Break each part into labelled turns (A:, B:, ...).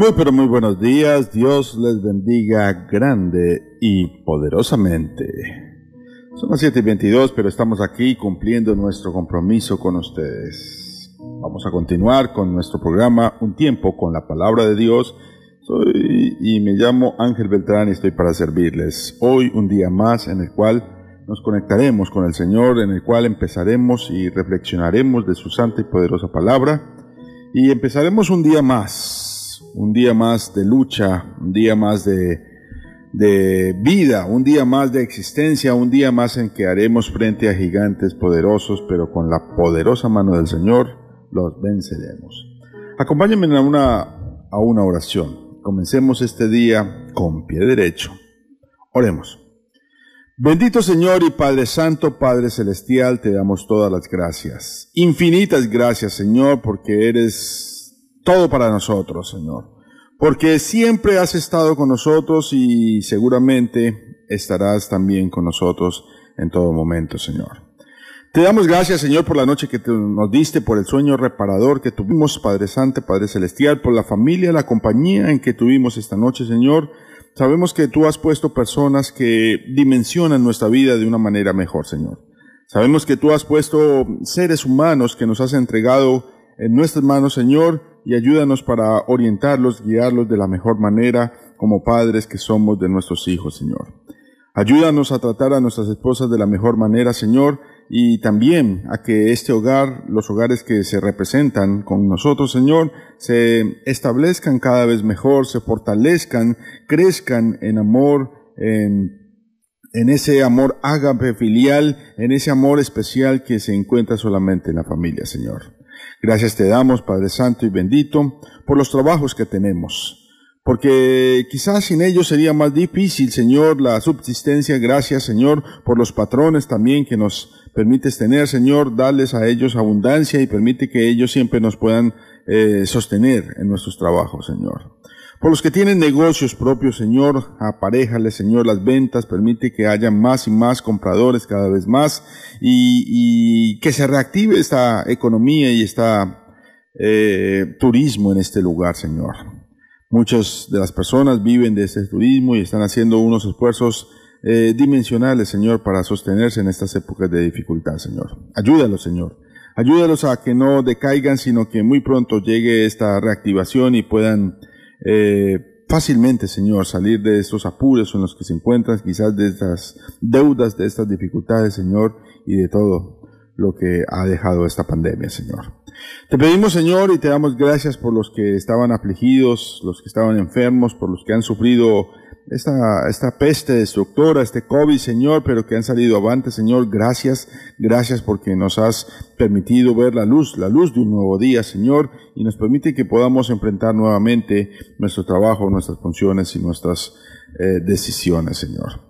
A: Muy pero muy buenos días, Dios les bendiga grande y poderosamente. Son las 7 y 22, pero estamos aquí cumpliendo nuestro compromiso con ustedes. Vamos a continuar con nuestro programa Un tiempo con la palabra de Dios. Soy y me llamo Ángel Beltrán y estoy para servirles. Hoy un día más en el cual nos conectaremos con el Señor, en el cual empezaremos y reflexionaremos de su santa y poderosa palabra. Y empezaremos un día más un día más de lucha, un día más de, de vida, un día más de existencia, un día más en que haremos frente a gigantes poderosos, pero con la poderosa mano del Señor los venceremos. Acompáñenme a una, a una oración. Comencemos este día con pie derecho. Oremos. Bendito Señor y Padre Santo, Padre Celestial, te damos todas las gracias. Infinitas gracias, Señor, porque eres todo para nosotros, Señor. Porque siempre has estado con nosotros y seguramente estarás también con nosotros en todo momento, Señor. Te damos gracias, Señor, por la noche que nos diste, por el sueño reparador que tuvimos, Padre Santo, Padre Celestial, por la familia, la compañía en que tuvimos esta noche, Señor. Sabemos que tú has puesto personas que dimensionan nuestra vida de una manera mejor, Señor. Sabemos que tú has puesto seres humanos que nos has entregado en nuestras manos, Señor, y ayúdanos para orientarlos, guiarlos de la mejor manera como padres que somos de nuestros hijos, Señor. Ayúdanos a tratar a nuestras esposas de la mejor manera, Señor, y también a que este hogar, los hogares que se representan con nosotros, Señor, se establezcan cada vez mejor, se fortalezcan, crezcan en amor, en, en ese amor ágape filial, en ese amor especial que se encuentra solamente en la familia, Señor. Gracias te damos, Padre Santo y bendito, por los trabajos que tenemos. Porque quizás sin ellos sería más difícil, Señor, la subsistencia. Gracias, Señor, por los patrones también que nos permites tener, Señor. Darles a ellos abundancia y permite que ellos siempre nos puedan eh, sostener en nuestros trabajos, Señor. Por los que tienen negocios propios, Señor, aparejale, Señor, las ventas, permite que haya más y más compradores cada vez más y, que se reactive esta economía y esta eh, turismo en este lugar, Señor. Muchas de las personas viven de este turismo y están haciendo unos esfuerzos eh, dimensionales, Señor, para sostenerse en estas épocas de dificultad, Señor. Ayúdalos, Señor. Ayúdalos a que no decaigan, sino que muy pronto llegue esta reactivación y puedan eh, fácilmente, Señor, salir de estos apuros en los que se encuentran, quizás de estas deudas, de estas dificultades, Señor, y de todo lo que ha dejado esta pandemia, Señor. Te pedimos, Señor, y te damos gracias por los que estaban afligidos, los que estaban enfermos, por los que han sufrido esta, esta peste destructora, este COVID, Señor, pero que han salido avante, Señor. Gracias, gracias porque nos has permitido ver la luz, la luz de un nuevo día, Señor, y nos permite que podamos enfrentar nuevamente nuestro trabajo, nuestras funciones y nuestras eh, decisiones, Señor.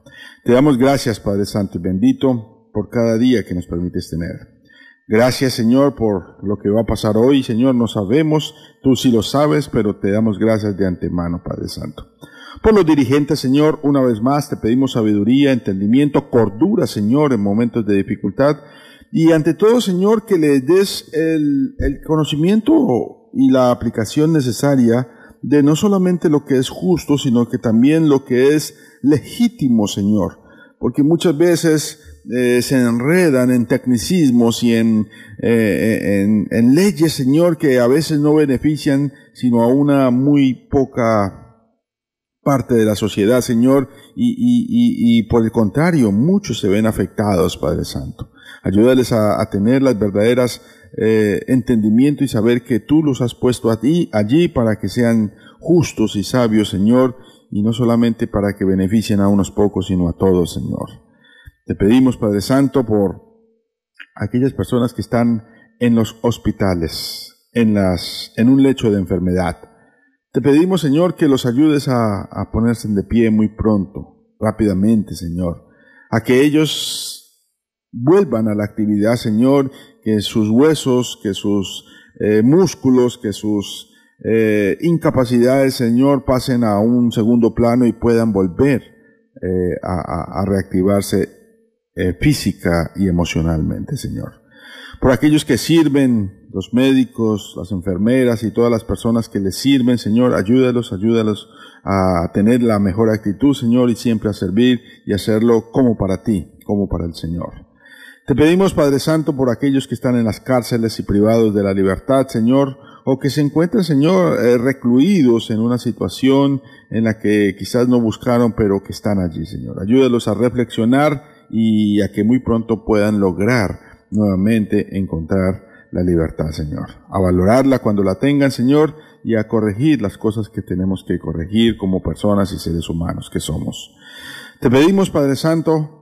A: Te damos gracias, Padre Santo y bendito, por cada día que nos permites tener. Gracias, Señor, por lo que va a pasar hoy, Señor. No sabemos, tú sí lo sabes, pero te damos gracias de antemano, Padre Santo. Por los dirigentes, Señor, una vez más te pedimos sabiduría, entendimiento, cordura, Señor, en momentos de dificultad. Y ante todo, Señor, que les des el, conocimiento y la aplicación necesaria de no solamente lo que es justo, sino que también lo que es legítimo, Señor, porque muchas veces eh, se enredan en tecnicismos y eh, en, en leyes, Señor, que a veces no benefician sino a una muy poca parte de la sociedad, Señor, y, y, y, y, por el contrario, muchos se ven afectados, Padre Santo. Ayúdales a, a tener las verdaderas eh, entendimiento y saber que tú los has puesto a ti, allí para que sean justos y sabios, Señor, y no solamente para que beneficien a unos pocos, sino a todos, Señor. Te pedimos, Padre Santo, por aquellas personas que están en los hospitales, en, las, en un lecho de enfermedad. Te pedimos, Señor, que los ayudes a, a ponerse de pie muy pronto, rápidamente, Señor, a que ellos vuelvan a la actividad, Señor, que sus huesos, que sus eh, músculos, que sus eh, incapacidades, Señor, pasen a un segundo plano y puedan volver eh, a, a, reactivarse eh, física y emocionalmente, Señor. Por aquellos que sirven, los médicos, las enfermeras y todas las personas que les sirven, Señor, ayúdalos, ayúdalos a tener la mejor actitud, Señor, y siempre a servir y hacerlo como para ti, como para el Señor. Te pedimos, Padre Santo, por aquellos que están en las cárceles y privados de la libertad, Señor, o que se encuentran, Señor, eh, recluidos en una situación en la que quizás no buscaron, pero que están allí, Señor. Ayúdalos a reflexionar y a que muy pronto puedan lograr nuevamente encontrar la libertad, Señor. A valorarla cuando la tengan, Señor, y a corregir las cosas que tenemos que corregir como personas y seres humanos que somos. Te pedimos, Padre Santo,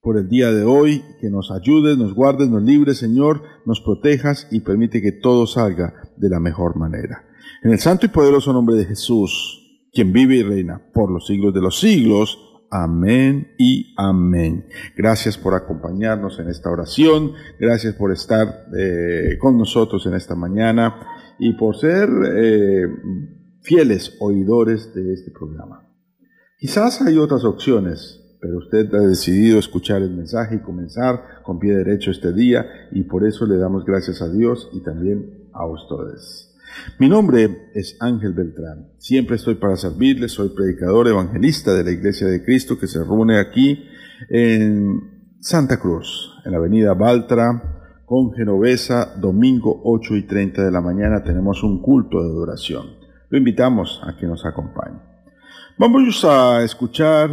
A: por el día de hoy, que nos ayudes, nos guardes, nos libres, Señor, nos protejas y permite que todo salga de la mejor manera. En el santo y poderoso nombre de Jesús, quien vive y reina por los siglos de los siglos. Amén y amén. Gracias por acompañarnos en esta oración. Gracias por estar eh, con nosotros en esta mañana y por ser eh, fieles oidores de este programa. Quizás hay otras opciones pero usted ha decidido escuchar el mensaje y comenzar con pie derecho este día y por eso le damos gracias a Dios y también a ustedes. Mi nombre es Ángel Beltrán. Siempre estoy para servirles. Soy predicador evangelista de la Iglesia de Cristo que se reúne aquí en Santa Cruz, en la avenida Baltra, con Genovesa, domingo 8 y 30 de la mañana tenemos un culto de adoración. Lo invitamos a que nos acompañe. Vamos a escuchar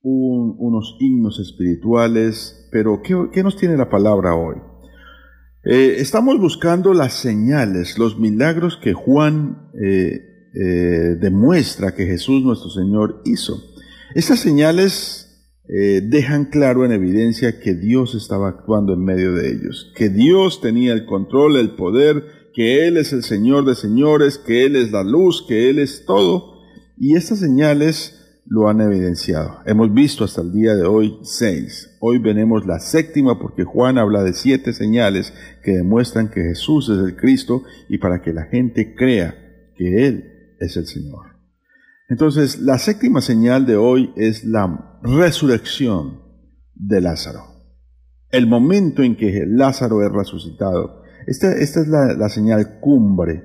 A: un, unos himnos espirituales, pero ¿qué, ¿qué, nos tiene la palabra hoy? Eh, estamos buscando las señales, los milagros que Juan eh, eh, demuestra que Jesús nuestro Señor hizo. Estas señales dejan claro en evidencia que Dios estaba actuando en medio de ellos, que Dios tenía el control, el poder, que Él es el Señor de señores, que Él es la luz, que Él es todo. Y estas señales lo han evidenciado. Hemos visto hasta el día de hoy seis. Hoy veremos la séptima porque Juan habla de siete señales que demuestran que Jesús es el Cristo y para que la gente crea que Él es el Señor. Entonces, la séptima señal de hoy es la resurrección de Lázaro. El momento en que Lázaro es resucitado. Esta, esta es la, la, señal cumbre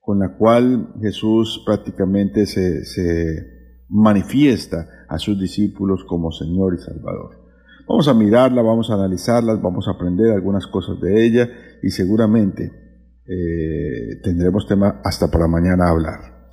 A: con la cual Jesús prácticamente se, se manifiesta a sus discípulos como Señor y Salvador. Vamos a mirarla, vamos a analizarla, vamos a aprender algunas cosas de ella y seguramente eh, tendremos tema hasta para mañana hablar.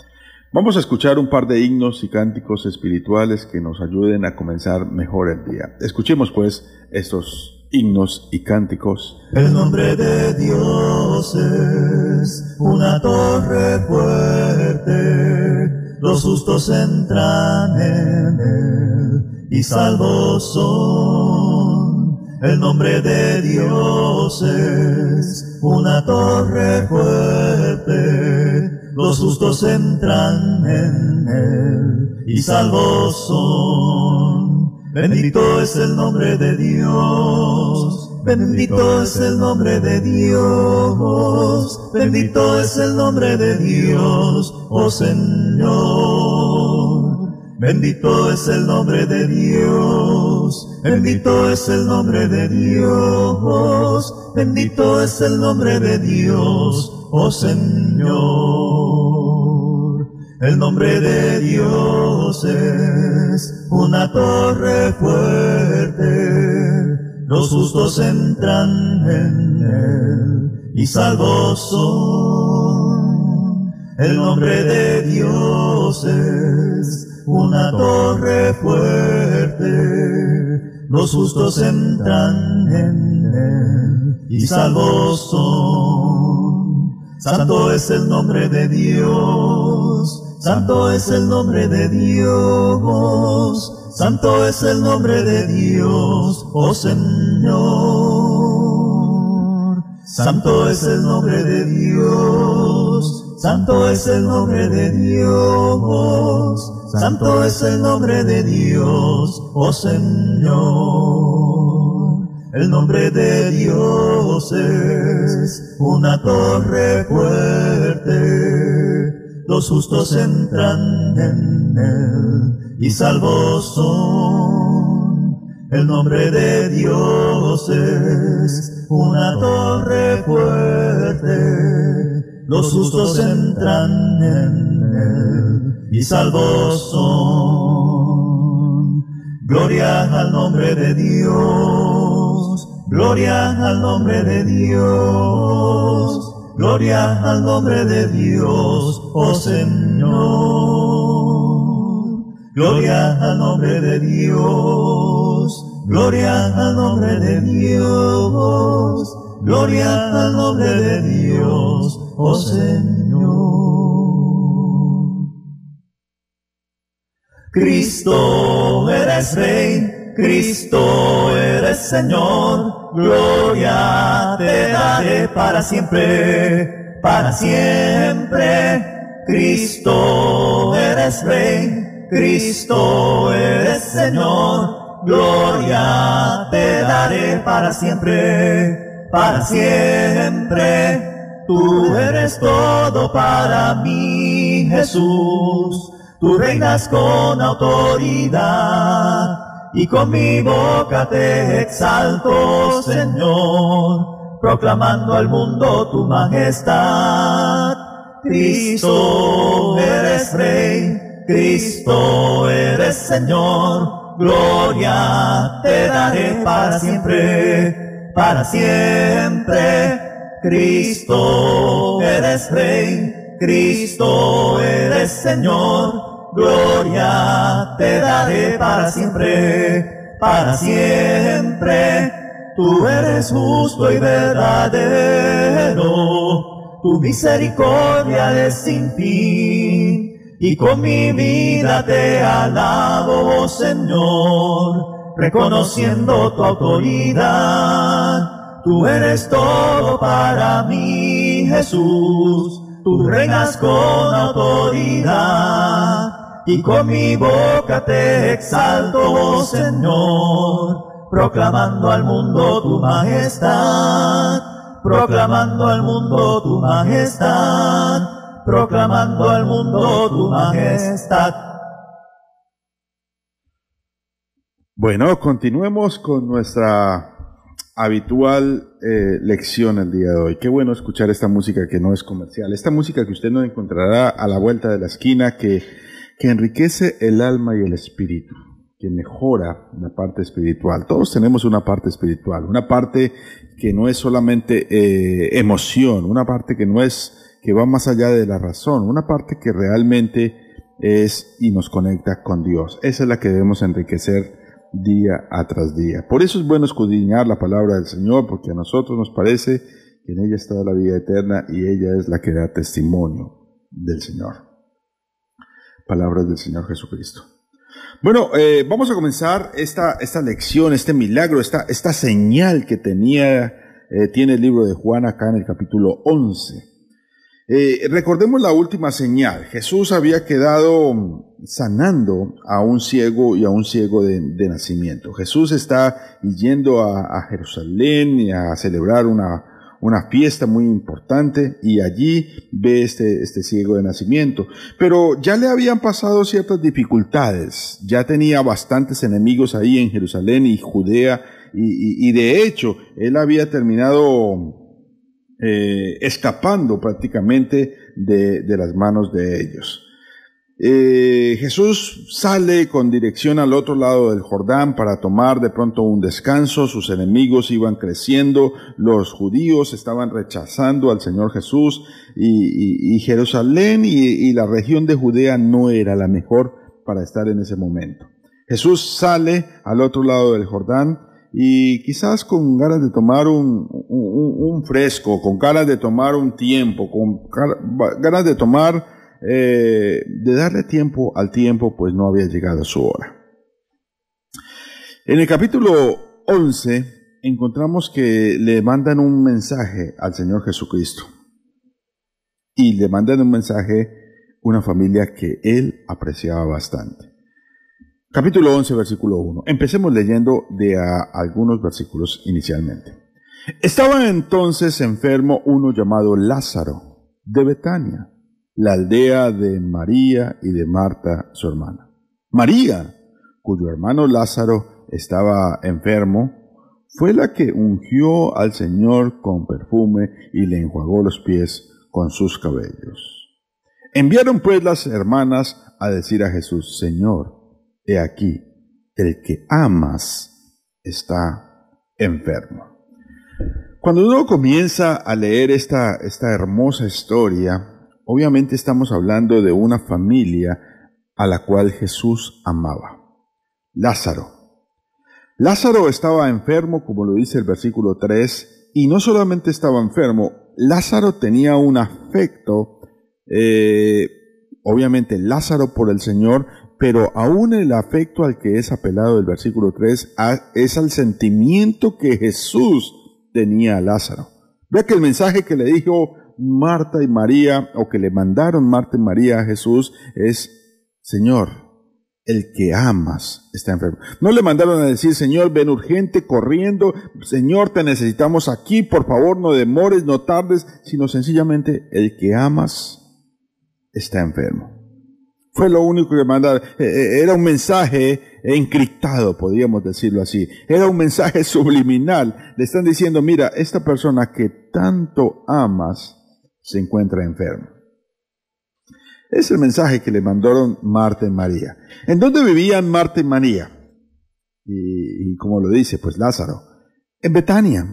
A: Vamos a escuchar un par de himnos y cánticos espirituales que nos ayuden a comenzar mejor el día. Escuchemos pues estos himnos y cánticos.
B: El nombre de Dios es una torre fuerte los justos entran en él y salvos son. El nombre de Dios es una torre fuerte, los justos entran en él y salvos son. Bendito es el nombre de Dios, Bendito es el nombre de Dios, bendito es el nombre de Dios, oh Señor. Bendito es el nombre de Dios, bendito es el nombre de Dios, bendito es el nombre de Dios, oh Señor. El nombre de Dios es una torre fuerte, los justos entran en él y salvos son. El nombre de Dios es una torre fuerte, los justos entran en él y salvos son. Santo es el nombre de Dios Santo es el nombre de Dios, santo es el nombre de Dios, oh Señor. Santo es el nombre de Dios, santo es el nombre de Dios, santo es el nombre de Dios, oh Señor. El nombre de Dios es una torre fuerte los justos entran en él y salvos son. El nombre de Dios es una torre fuerte, los justos entran en él y salvos son. Gloria al nombre de Dios, gloria al nombre de Dios Gloria al nombre de Dios, oh Señor. Gloria al nombre de Dios. Gloria al nombre de Dios. Gloria al nombre de Dios, oh Señor. Cristo eres Rey, Cristo eres Señor gloria te daré para siempre, para siempre. Cristo eres Rey, Cristo eres Señor, gloria te daré para siempre, para siempre. Tú eres todo para mí, Jesús, tú reinas con autoridad y con mi boca te exalto, Señor, proclamando al mundo tu majestad. Cristo eres Rey, Cristo eres Señor, gloria te daré para siempre, para siempre. Cristo eres Rey, Cristo eres Señor, gloria te daré para siempre, para siempre. Tú eres justo y verdadero, tu misericordia es sin fin, y con mi vida te alabo, oh Señor, reconociendo tu autoridad. Tú eres todo para mí, Jesús, tú reinas con autoridad y con mi boca te exalto, oh Señor, proclamando al mundo tu majestad, proclamando al mundo tu majestad, proclamando al mundo tu majestad.
A: Bueno, continuemos con nuestra habitual eh, lección el día de hoy. Qué bueno escuchar esta música que no es comercial, esta música que usted no encontrará a la vuelta de la esquina, que que enriquece el alma y el espíritu, que mejora la parte espiritual. Todos tenemos una parte espiritual, una parte que no es solamente eh, emoción, una parte que no es, que va más allá de la razón, una parte que realmente es y nos conecta con Dios. Esa es la que debemos enriquecer día tras día. Por eso es bueno escudriñar la palabra del Señor, porque a nosotros nos parece que en ella está la vida eterna y ella es la que da testimonio del Señor palabras del Señor Jesucristo. Bueno, eh, vamos a comenzar esta, esta lección, este milagro, esta, esta señal que tenía, eh, tiene el libro de Juan acá en el capítulo 11. Eh, recordemos la última señal. Jesús había quedado sanando a un ciego y a un ciego de, nacimiento. Jesús está yendo a, a Jerusalén a celebrar una, una fiesta muy importante y allí ve este, este ciego de nacimiento. Pero ya le habían pasado ciertas dificultades, ya tenía bastantes enemigos ahí en Jerusalén y Judea y, de hecho él había terminado eh, escapando prácticamente de, las manos de ellos. Eh, Jesús sale con dirección al otro lado del Jordán para tomar de pronto un descanso, sus enemigos iban creciendo, los judíos estaban rechazando al Señor Jesús y, Jerusalén y, la región de Judea no era la mejor para estar en ese momento. Jesús sale al otro lado del Jordán y quizás con ganas de tomar un, un fresco, con ganas de tomar un tiempo, con ganas de tomar eh, de darle tiempo al tiempo, pues no había llegado su hora. En el capítulo 11 encontramos que le mandan un mensaje al Señor Jesucristo. Y le mandan un mensaje una familia que él apreciaba bastante. Capítulo 11, versículo 1. Empecemos leyendo de algunos versículos inicialmente. Estaba entonces enfermo uno llamado Lázaro de Betania la aldea de María y de Marta, su hermana. María, cuyo hermano Lázaro estaba enfermo, fue la que ungió al Señor con perfume y le enjuagó los pies con sus cabellos. Enviaron pues las hermanas a decir a Jesús, Señor, he aquí, el que amas está enfermo. Cuando uno comienza a leer esta, esta hermosa historia, obviamente estamos hablando de una familia a la cual Jesús amaba. Lázaro. Lázaro estaba enfermo, como lo dice el versículo 3, y no solamente estaba enfermo, Lázaro tenía un afecto, eh, obviamente Lázaro por el Señor, pero aún el afecto al que es apelado el versículo 3 es al sentimiento que Jesús tenía a Lázaro. Vea que el mensaje que le dijo Marta y María, o que le mandaron Marta y María a Jesús, es, Señor, el que amas está enfermo. No le mandaron a decir, Señor, ven urgente, corriendo, Señor, te necesitamos aquí, por favor, no demores, no tardes, sino sencillamente, el que amas está enfermo. Fue lo único que mandaron. Eh, eh, era un mensaje encriptado, podríamos decirlo así. Era un mensaje subliminal. Le están diciendo, mira, esta persona que tanto amas, se encuentra enfermo. Es el mensaje que le mandaron Marta y María. ¿En dónde vivían Marta y María? Y, como lo dice, pues Lázaro. En Betania.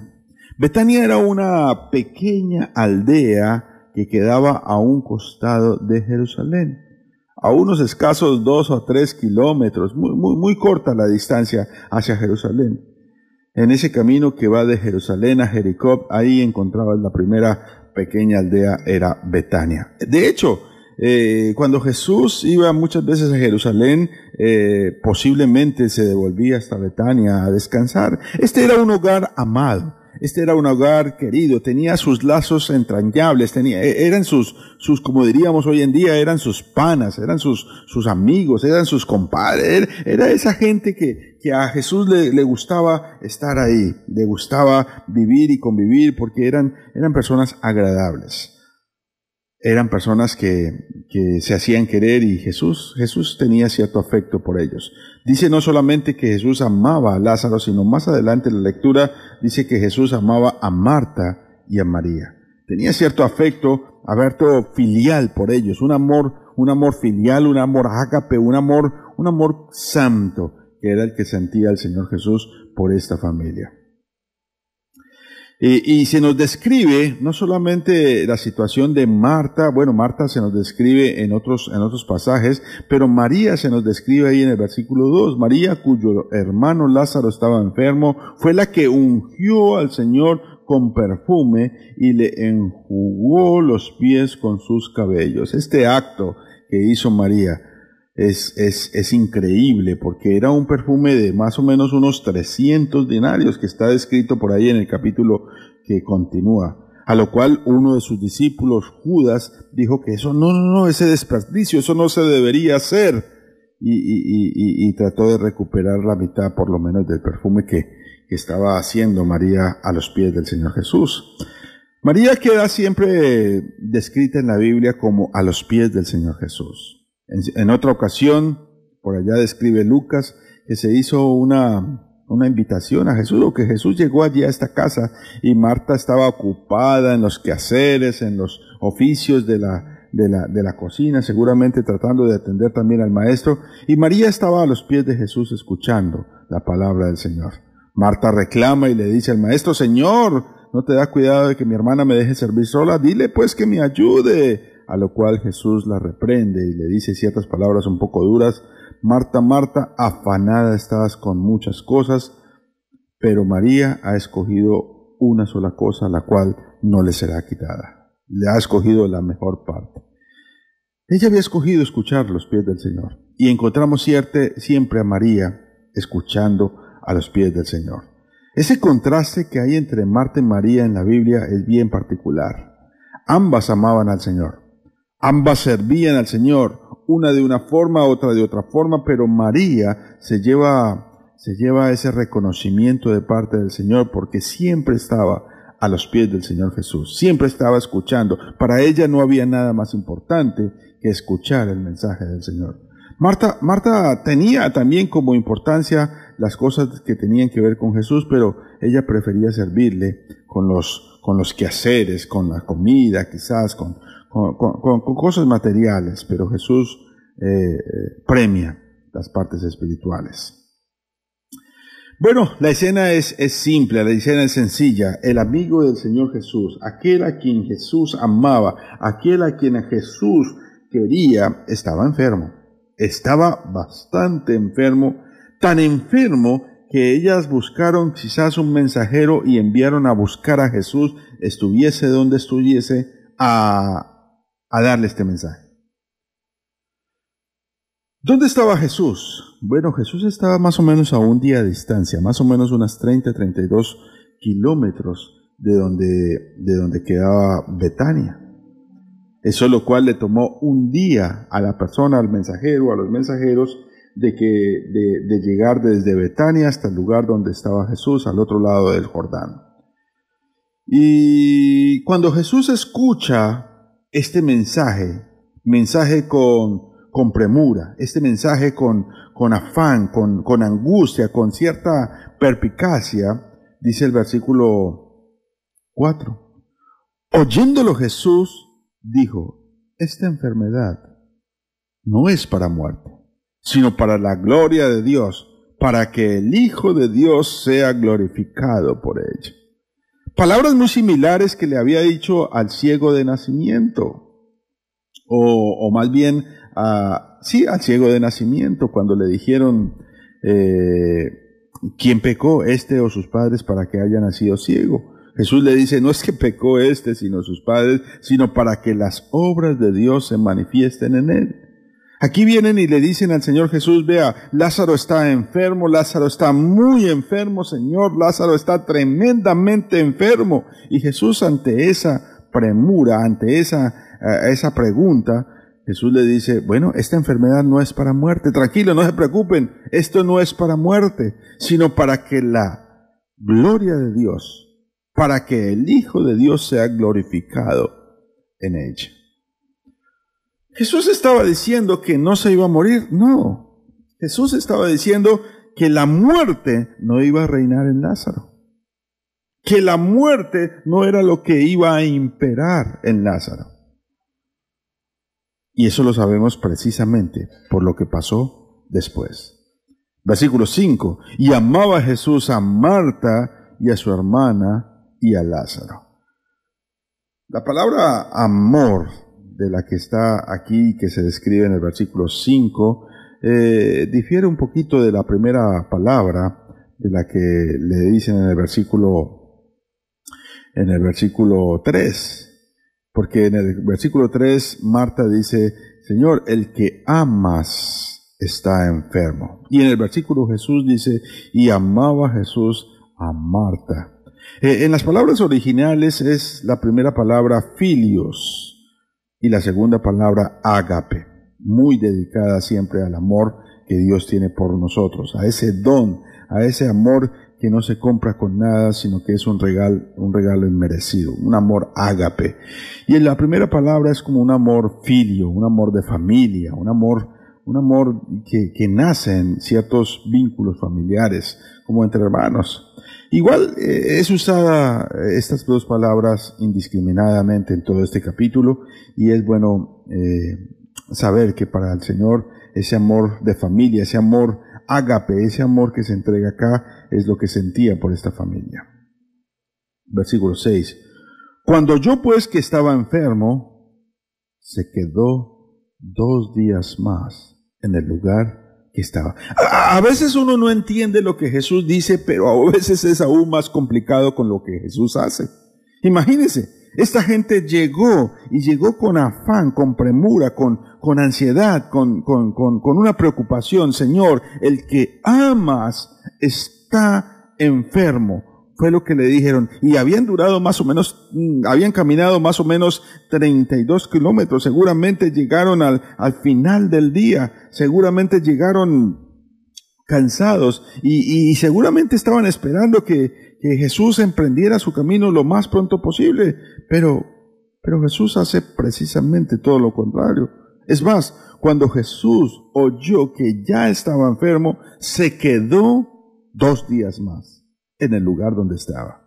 A: Betania era una pequeña aldea que quedaba a un costado de Jerusalén, a unos escasos dos o tres kilómetros, muy, muy, muy corta la distancia hacia Jerusalén. En ese camino que va de Jerusalén a Jericó, ahí encontraba la primera pequeña aldea era Betania. De hecho, eh, cuando Jesús iba muchas veces a Jerusalén, eh, posiblemente se devolvía hasta Betania a descansar. Este era un hogar amado. Este era un hogar querido, tenía sus lazos entrañables, tenía, e, eran sus, sus, como diríamos hoy en día, eran sus panas, eran sus, sus amigos, eran sus compadres, era, esa gente que, que a Jesús le, le, gustaba estar ahí, le gustaba vivir y convivir porque eran, eran personas agradables. Eran personas que, que se hacían querer y Jesús, Jesús tenía cierto afecto por ellos. Dice no solamente que Jesús amaba a Lázaro, sino más adelante en la lectura dice que Jesús amaba a Marta y a María. Tenía cierto afecto, todo filial por ellos, un amor, un amor filial, un amor ágape, un amor, un amor santo, que era el que sentía el Señor Jesús por esta familia. Y, se nos describe no solamente la situación de Marta, bueno, Marta se nos describe en otros, en otros pasajes, pero María se nos describe ahí en el versículo 2. María, cuyo hermano Lázaro estaba enfermo, fue la que ungió al Señor con perfume y le enjugó los pies con sus cabellos. Este acto que hizo María es, es, es, increíble porque era un perfume de más o menos unos 300 dinarios que está descrito por ahí en el capítulo que continúa. A lo cual uno de sus discípulos, Judas, dijo que eso no, no, no, ese desperdicio, eso no se debería hacer. Y, trató de recuperar la mitad por lo menos del perfume que estaba haciendo María a los pies del Señor Jesús. María queda siempre descrita en la Biblia como a los pies del Señor Jesús. En, otra ocasión, por allá describe Lucas, que se hizo una, una invitación a Jesús, o que Jesús llegó allí a esta casa y Marta estaba ocupada en los quehaceres, en los oficios de la, de la, de la cocina, seguramente tratando de atender también al maestro, y María estaba a los pies de Jesús escuchando la palabra del Señor. Marta reclama y le dice al maestro, Señor, ¿no te da cuidado de que mi hermana me deje servir sola? Dile pues que me ayude. A lo cual Jesús la reprende y le dice ciertas palabras un poco duras. Marta, Marta, afanada estás con muchas cosas, pero María ha escogido una sola cosa, la cual no le será quitada. Le ha escogido la mejor parte. Ella había escogido escuchar los pies del Señor. Y encontramos siempre a María escuchando a los pies del Señor. Ese contraste que hay entre Marta y María en la Biblia es bien particular. Ambas amaban al Señor. Ambas servían al Señor, una de una forma, otra de otra forma, pero María se lleva, se lleva ese reconocimiento de parte del Señor porque siempre estaba a los pies del Señor Jesús, siempre estaba escuchando. Para ella no había nada más importante que escuchar el mensaje del Señor. Marta, Marta tenía también como importancia las cosas que tenían que ver con Jesús, pero ella prefería servirle con los, con los quehaceres, con la comida, quizás, con, con, cosas materiales, pero Jesús eh, eh, premia las partes espirituales. Bueno, la escena es, es, simple, la escena es sencilla. El amigo del Señor Jesús, aquel a quien Jesús amaba, aquel a quien Jesús quería, estaba enfermo. Estaba bastante enfermo, tan enfermo que ellas buscaron quizás un mensajero y enviaron a buscar a Jesús, estuviese donde estuviese, a, a darle este mensaje. ¿Dónde estaba Jesús? Bueno, Jesús estaba más o menos a un día de distancia, más o menos unas 30, 32 kilómetros de donde, de donde quedaba Betania. Eso lo cual le tomó un día a la persona, al mensajero, a los mensajeros, de, que, de, de llegar desde Betania hasta el lugar donde estaba Jesús, al otro lado del Jordán. Y cuando Jesús escucha este mensaje, mensaje con, con premura, este mensaje con, con afán, con, con angustia, con cierta perpicacia, dice el versículo 4. Oyéndolo Jesús dijo, esta enfermedad no es para muerte, sino para la gloria de Dios, para que el Hijo de Dios sea glorificado por ella. Palabras muy similares que le había dicho al ciego de nacimiento, o, más bien, a, sí, al ciego de nacimiento, cuando le dijeron, eh, ¿quién pecó, este o sus padres, para que haya nacido ciego? Jesús le dice, no es que pecó este, sino sus padres, sino para que las obras de Dios se manifiesten en él. Aquí vienen y le dicen al Señor Jesús, vea, Lázaro está enfermo, Lázaro está muy enfermo, Señor, Lázaro está tremendamente enfermo. Y Jesús ante esa premura, ante esa, eh, esa pregunta, Jesús le dice, bueno, esta enfermedad no es para muerte, tranquilo, no se preocupen, esto no es para muerte, sino para que la gloria de Dios, para que el Hijo de Dios sea glorificado en ella. Jesús estaba diciendo que no se iba a morir, no. Jesús estaba diciendo que la muerte no iba a reinar en Lázaro. Que la muerte no era lo que iba a imperar en Lázaro. Y eso lo sabemos precisamente por lo que pasó después. Versículo 5. Y amaba Jesús a Marta y a su hermana y a Lázaro. La palabra amor de la que está aquí, que se describe en el versículo 5, eh, difiere un poquito de la primera palabra de la que le dicen en el versículo, en el versículo 3. Porque en el versículo 3 Marta dice, Señor, el que amas está enfermo. Y en el versículo Jesús dice, y amaba Jesús a Marta. Eh, en las palabras originales es la primera palabra filios, y la segunda palabra, ágape, muy dedicada siempre al amor que Dios tiene por nosotros, a ese don, a ese amor que no se compra con nada, sino que es un regalo, un regalo inmerecido, un amor ágape. Y la primera palabra es como un amor filio, un amor de familia, un amor, un amor que, que nace en ciertos vínculos familiares, como entre hermanos. Igual eh, es usada eh, estas dos palabras indiscriminadamente en todo este capítulo y es bueno eh, saber que para el Señor ese amor de familia, ese amor ágape, ese amor que se entrega acá es lo que sentía por esta familia. Versículo 6. Cuando yo pues que estaba enfermo, se quedó dos días más en el lugar que estaba. A, veces uno no entiende lo que Jesús dice, pero a veces es aún más complicado con lo que Jesús hace. Imagínense, esta gente llegó y llegó con afán, con premura, con, con ansiedad, con, con, con, con una preocupación. Señor, el que amas está enfermo fue lo que le dijeron. Y habían durado más o menos, mm, habían caminado más o menos 32 kilómetros. Seguramente llegaron al, al final del día. Seguramente llegaron cansados y, y, seguramente estaban esperando que, que Jesús emprendiera su camino lo más pronto posible. Pero, pero Jesús hace precisamente todo lo contrario. Es más, cuando Jesús oyó que ya estaba enfermo, se quedó dos días más en el lugar donde estaba.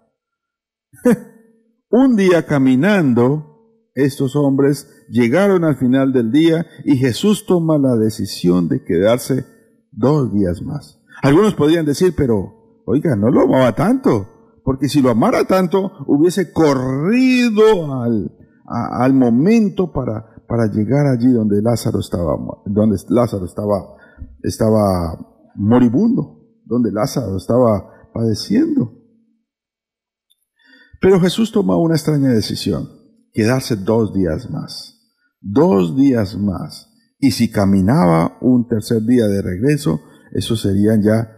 A: Un día caminando, estos hombres llegaron al final del día y Jesús toma la decisión de quedarse dos días más. Algunos podrían decir, pero, oiga, no lo amaba tanto, porque si lo amara tanto, hubiese corrido al, al momento para, para llegar allí donde Lázaro estaba, donde Lázaro estaba, estaba moribundo, donde Lázaro estaba padeciendo. Pero Jesús toma una extraña decisión, quedarse dos días más, dos días más. Y si caminaba un tercer día de regreso, eso serían ya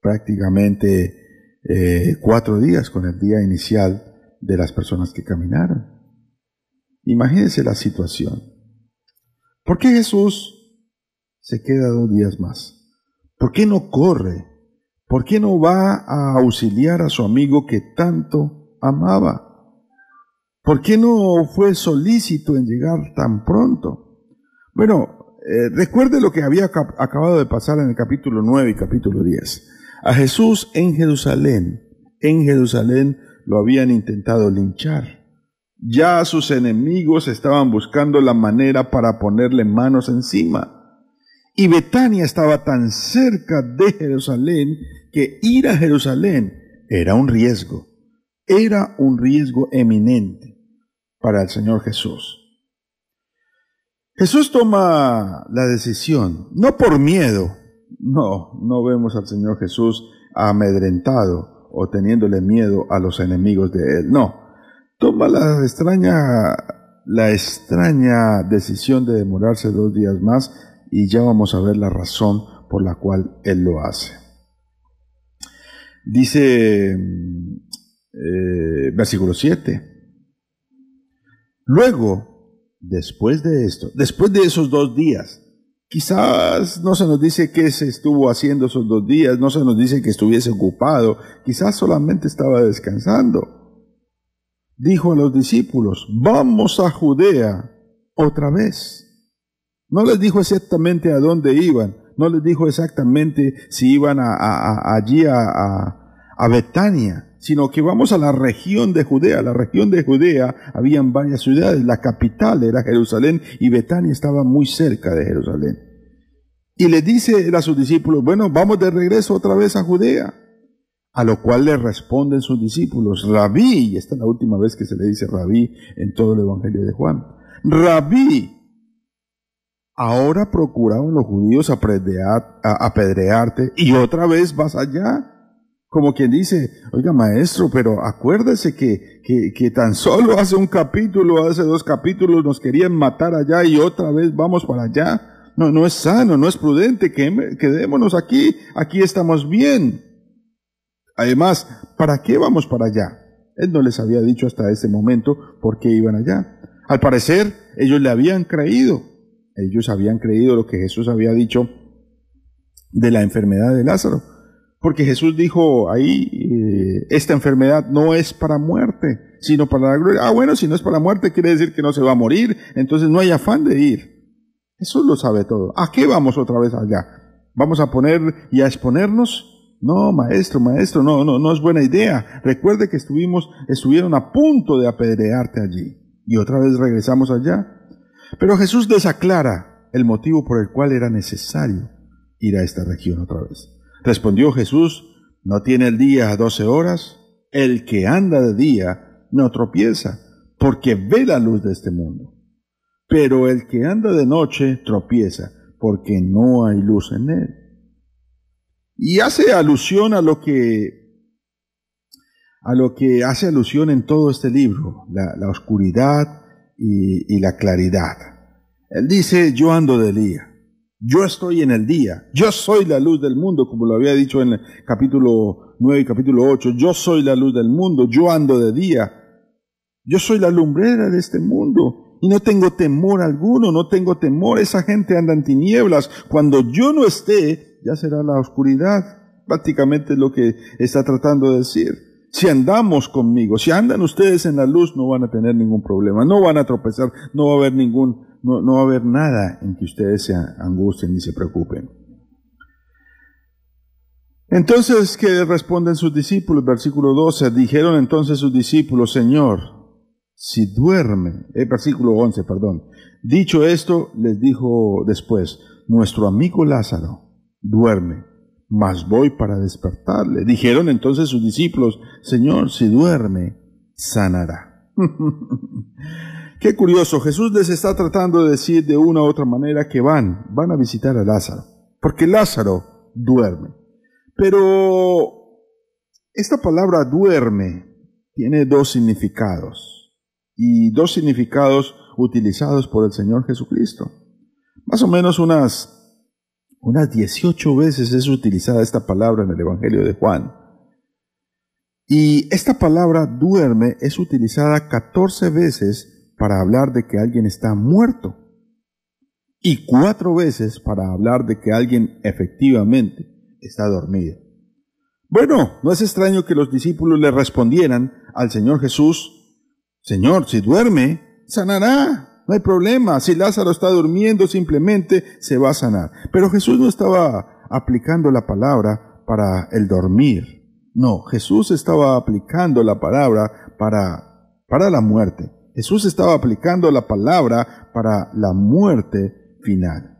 A: prácticamente eh, cuatro días con el día inicial de las personas que caminaron. Imagínense la situación. ¿Por qué Jesús se queda dos días más? ¿Por qué no corre ¿Por qué no va a auxiliar a su amigo que tanto amaba? ¿Por qué no fue solícito en llegar tan pronto? Bueno, eh, recuerde lo que había acabado de pasar en el capítulo 9 y capítulo 10. A Jesús en Jerusalén, en Jerusalén lo habían intentado linchar. Ya sus enemigos estaban buscando la manera para ponerle manos encima. Y Betania estaba tan cerca de Jerusalén que ir a Jerusalén era un riesgo, era un riesgo eminente para el Señor Jesús. Jesús toma la decisión, no por miedo, no, no vemos al Señor Jesús amedrentado o teniéndole miedo a los enemigos de Él, no, toma la extraña, la extraña decisión de demorarse dos días más y ya vamos a ver la razón por la cual Él lo hace. Dice eh, versículo 7. Luego, después de esto, después de esos dos días, quizás no se nos dice qué se estuvo haciendo esos dos días, no se nos dice que estuviese ocupado, quizás solamente estaba descansando. Dijo a los discípulos, vamos a Judea otra vez. No les dijo exactamente a dónde iban, no les dijo exactamente si iban a, allí a, a Betania, sino que vamos a la región de Judea. La región de Judea habían varias ciudades, la capital era Jerusalén y Betania estaba muy cerca de Jerusalén. Y le dice a sus discípulos, bueno, vamos de regreso otra vez a Judea. A lo cual le responden sus discípulos, Rabí, y esta es la última vez que se le dice Rabí en todo el Evangelio de Juan, Rabí, Ahora procuraban los judíos apedrearte y otra vez vas allá. Como quien dice, oiga maestro, pero acuérdese que, que, que, tan solo hace un capítulo, hace dos capítulos nos querían matar allá y otra vez vamos para allá. No, no es sano, no es prudente, que, quedémonos aquí, aquí estamos bien. Además, ¿para qué vamos para allá? Él no les había dicho hasta ese momento por qué iban allá. Al parecer, ellos le habían creído. Ellos habían creído lo que Jesús había dicho de la enfermedad de Lázaro. Porque Jesús dijo ahí, eh, esta enfermedad no es para muerte, sino para la gloria. Ah, bueno, si no es para muerte, quiere decir que no se va a morir, entonces no hay afán de ir. Jesús lo sabe todo. ¿A qué vamos otra vez allá? ¿Vamos a poner y a exponernos? No, maestro, maestro, no, no, no es buena idea. Recuerde que estuvimos, estuvieron a punto de apedrearte allí. Y otra vez regresamos allá. Pero Jesús les aclara el motivo por el cual era necesario ir a esta región otra vez. Respondió Jesús, ¿no tiene el día doce horas? El que anda de día no tropieza, porque ve la luz de este mundo. Pero el que anda de noche tropieza, porque no hay luz en él. Y hace alusión a lo que a lo que hace alusión en todo este libro, la, oscuridad y, la claridad. Él dice, yo ando de día, yo estoy en el día, yo soy la luz del mundo, como lo había dicho en el capítulo 9 y capítulo 8, yo soy la luz del mundo, yo ando de día, yo soy la lumbrera de este mundo y no tengo temor alguno, no tengo temor, esa gente anda en tinieblas, cuando yo no esté, ya será la oscuridad, prácticamente es lo que está tratando de decir. Si andamos conmigo, si andan ustedes en la luz, no van a tener ningún problema, no van a tropezar, no va a haber ningún, no, va a haber nada en que ustedes se angustien ni se preocupen. Entonces, ¿qué responden sus discípulos? Versículo 12. Dijeron entonces sus discípulos, Señor, si duerme, eh, versículo 11, perdón. Dicho esto, les dijo después, nuestro amigo Lázaro duerme mas voy para despertarle. Dijeron entonces sus discípulos, Señor, si duerme, sanará. Qué curioso, Jesús les está tratando de decir de una u otra manera que van, van a visitar a Lázaro, porque Lázaro duerme. Pero esta palabra duerme tiene dos significados, y dos significados utilizados por el Señor Jesucristo. Más o menos unas unas 18 veces es utilizada esta palabra en el Evangelio de Juan. Y esta palabra duerme es utilizada 14 veces para hablar de que alguien está muerto. Y cuatro veces para hablar de que alguien efectivamente está dormido. Bueno, no es extraño que los discípulos le respondieran al Señor Jesús, Señor, si duerme, sanará. No hay problema. Si Lázaro está durmiendo, simplemente se va a sanar. Pero Jesús no estaba aplicando la palabra para el dormir. No, Jesús estaba aplicando la palabra para, para la muerte. Jesús estaba aplicando la palabra para la muerte final.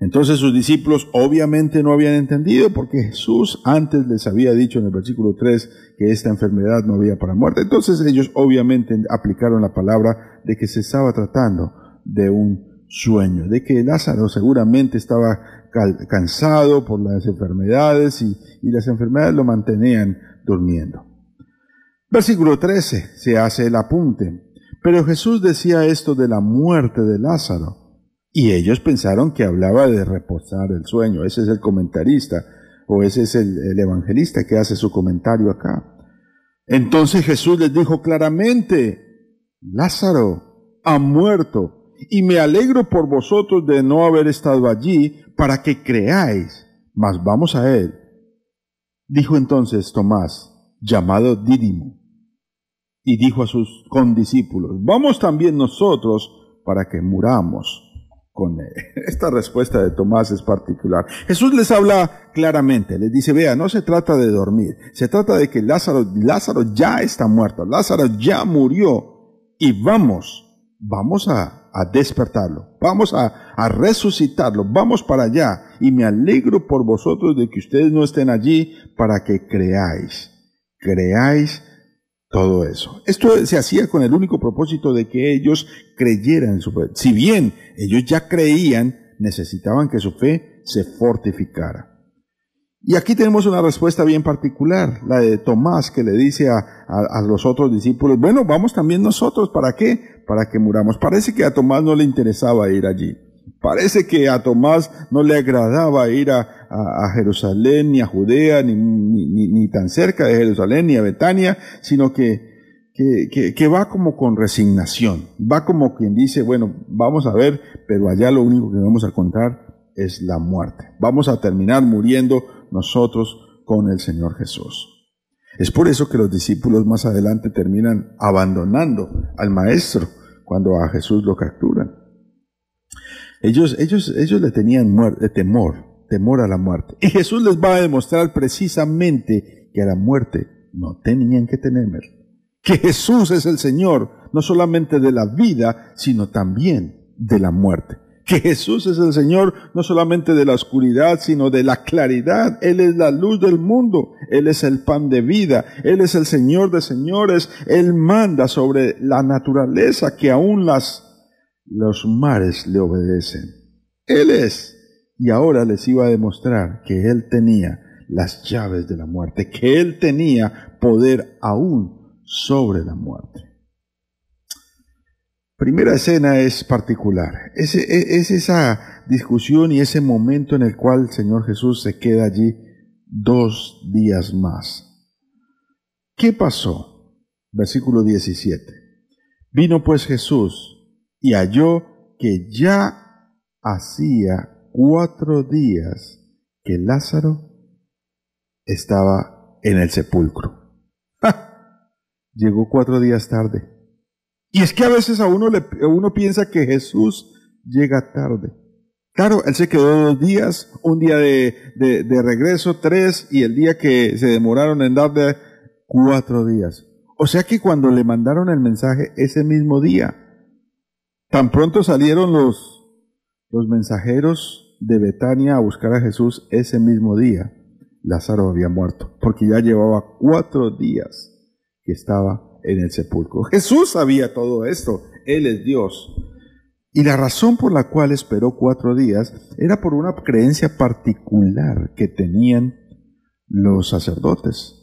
A: Entonces sus discípulos obviamente no habían entendido porque Jesús antes les había dicho en el versículo 3 que esta enfermedad no había para muerte. Entonces ellos obviamente aplicaron la palabra de que se estaba tratando de un sueño, de que Lázaro seguramente estaba cansado por las enfermedades y, y las enfermedades lo mantenían durmiendo. Versículo 13 se hace el apunte. Pero Jesús decía esto de la muerte de Lázaro y ellos pensaron que hablaba de reposar el sueño. Ese es el comentarista o ese es el, evangelista que hace su comentario acá. Entonces Jesús les dijo claramente, Lázaro ha muerto y me alegro por vosotros de no haber estado allí para que creáis, mas vamos a él. Dijo entonces Tomás, llamado Dídimo, y dijo a sus condiscípulos, vamos también nosotros para que muramos con esta respuesta de Tomás es particular. Jesús les habla claramente, les dice, vea, no se trata de dormir, se trata de que Lázaro, Lázaro ya está muerto, Lázaro ya murió y vamos, vamos a, despertarlo, vamos a resucitarlo, vamos para allá y me alegro por vosotros de que ustedes no estén allí para que creáis, creáis todo eso. Esto se hacía con el único propósito de que ellos creyeran en su fe. Si bien ellos ya creían, necesitaban que su fe se fortificara. Y aquí tenemos una respuesta bien particular, la de Tomás que le dice a, los otros discípulos, bueno, vamos también nosotros, ¿para qué? Para que muramos. Parece que a Tomás no le interesaba ir allí. Parece que a Tomás no le agradaba ir a, Jerusalén, ni a Judea, ni, ni, tan cerca de Jerusalén, ni a Betania, sino que, que, que, va como con resignación, va como quien dice, bueno, vamos a ver, pero allá lo único que vamos a contar es la muerte. Vamos a terminar muriendo nosotros con el Señor Jesús. Es por eso que los discípulos más adelante terminan abandonando al Maestro cuando a Jesús lo capturan. Ellos, ellos, ellos le tenían temor, temor a la muerte. Y Jesús les va a demostrar precisamente que a la muerte no tenían que temer. Que Jesús es el Señor, no solamente de la vida, sino también de la muerte que Jesús es el Señor no solamente de la oscuridad, sino de la claridad. Él es la luz del mundo, Él es el pan de vida, Él es el Señor de señores, Él manda sobre la naturaleza que aún las, los mares le obedecen. Él es. Y ahora les iba a demostrar que Él tenía las llaves de la muerte, que Él tenía poder aún sobre la muerte primera escena es particular. Es, es, esa discusión y ese momento en el cual el Señor Jesús se queda allí dos días más. ¿Qué pasó? Versículo 17. Vino pues Jesús y halló que ya hacía cuatro días que Lázaro estaba en el sepulcro. Llegó cuatro días tarde. Y es que a veces a uno, le, uno piensa que Jesús llega tarde. Claro, Él se quedó dos días, un día de, de, regreso, tres, y el día que se demoraron en darle cuatro días. O sea que cuando le mandaron el mensaje ese mismo día, tan pronto salieron los, los mensajeros de Betania a buscar a Jesús ese mismo día, Lázaro había muerto, porque ya llevaba cuatro días que estaba en el sepulcro. Jesús sabía todo esto, Él es Dios. Y la razón por la cual esperó cuatro días era por una creencia particular que tenían los sacerdotes.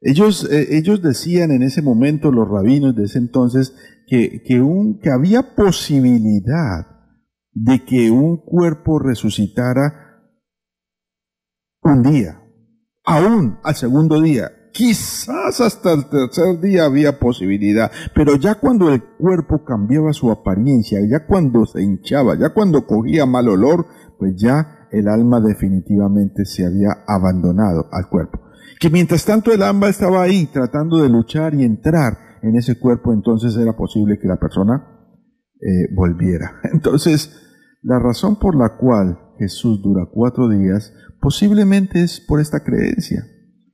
A: Ellos, eh, ellos decían en ese momento, los rabinos de ese entonces, que, que, un, había posibilidad de que un cuerpo resucitara un día, aún al segundo día, Quizás hasta el tercer día había posibilidad, pero ya cuando el cuerpo cambiaba su apariencia, ya cuando se hinchaba, ya cuando cogía mal olor, pues ya el alma definitivamente se había abandonado al cuerpo. Que mientras tanto el alma estaba ahí tratando de luchar y entrar en ese cuerpo, entonces era posible que la persona eh, volviera. Entonces, la razón por la cual Jesús dura cuatro días posiblemente es por esta creencia.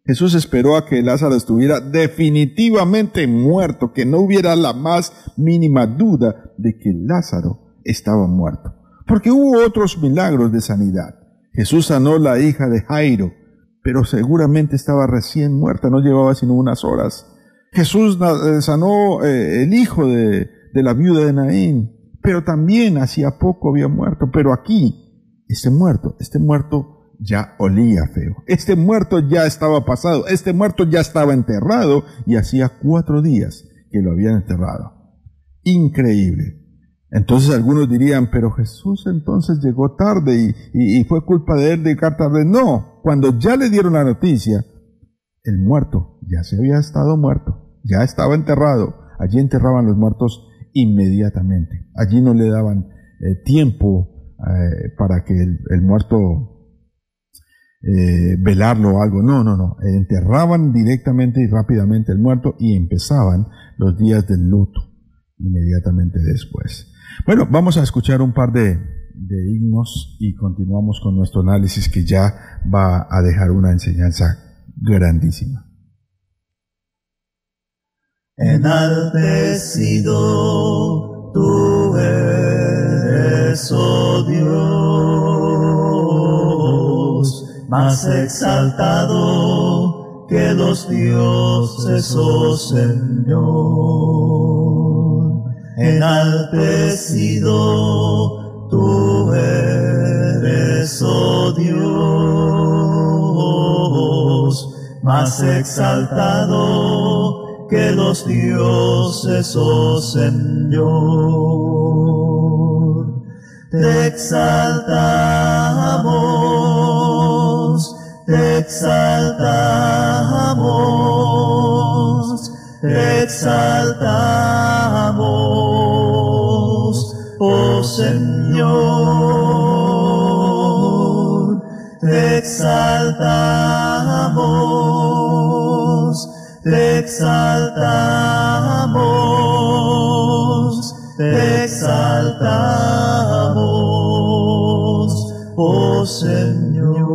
A: Jesús esperó a que Lázaro estuviera definitivamente muerto, que no hubiera la más mínima duda de que Lázaro estaba muerto. Porque hubo otros milagros de sanidad. Jesús sanó la hija de Jairo, pero seguramente estaba recién muerta, no llevaba sino unas horas. Jesús eh, sanó eh, el hijo de, de la viuda de Naín, pero también hacía poco había muerto. Pero aquí, este muerto, este muerto ya olía feo. Este muerto ya estaba pasado, este muerto ya estaba enterrado y hacía cuatro días que lo habían enterrado. Increíble. Entonces algunos dirían, pero Jesús entonces llegó tarde y, fue culpa de él de llegar tarde. No, cuando ya le dieron la noticia, el muerto ya se había estado muerto, ya estaba enterrado. Allí enterraban los muertos inmediatamente. Allí no le daban eh, tiempo eh, para que el muerto eh, velarlo o algo. No, no, no. Enterraban directamente y rápidamente el muerto y empezaban los días del luto inmediatamente después. Bueno, vamos a escuchar un par de, de himnos y continuamos con nuestro análisis que ya va a dejar una enseñanza grandísima.
B: Enaltecido tú eres, oh Dios más exaltado que los dioses, oh Señor, enaltecido tú eres, oh Dios, más exaltado que los dioses, oh Señor. Te exaltamos te exaltamos, te exaltamos, oh Señor, te exaltamos, te exaltamos, te exaltamos, oh Señor.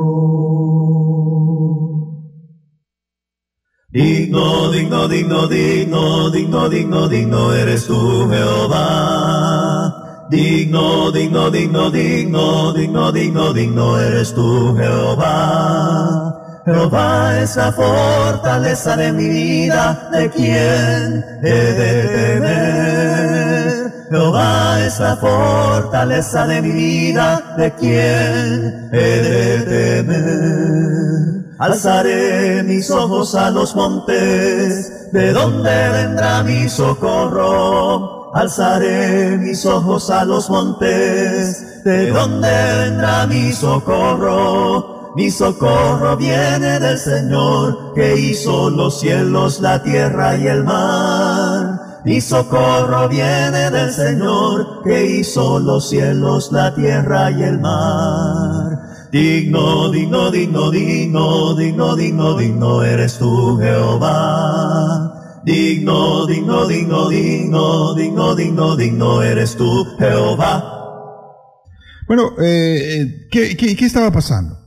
B: Digno, digno, digno, digno, digno, digno, digno eres tú, Jehová. Digno, digno, digno, digno, digno, digno, digno eres tú, Jehová. Jehová es la fortaleza de mi vida, ¿de quién he de temer? Jehová es la fortaleza de mi vida, ¿de quién he de temer? Alzaré mis ojos a los montes, ¿de dónde vendrá mi socorro? Alzaré mis ojos a los montes, ¿de dónde vendrá mi socorro? Mi socorro viene del Señor, que hizo los cielos, la tierra y el mar. Mi socorro viene del Señor, que hizo los cielos, la tierra y el mar. Digno, digno, digno, digno, digno, digno, digno eres tú, Jehová. Digno, digno, digno, digno, digno, digno, digno eres tú, Jehová.
A: Bueno, eh, ¿qué, qué, qué estaba pasando?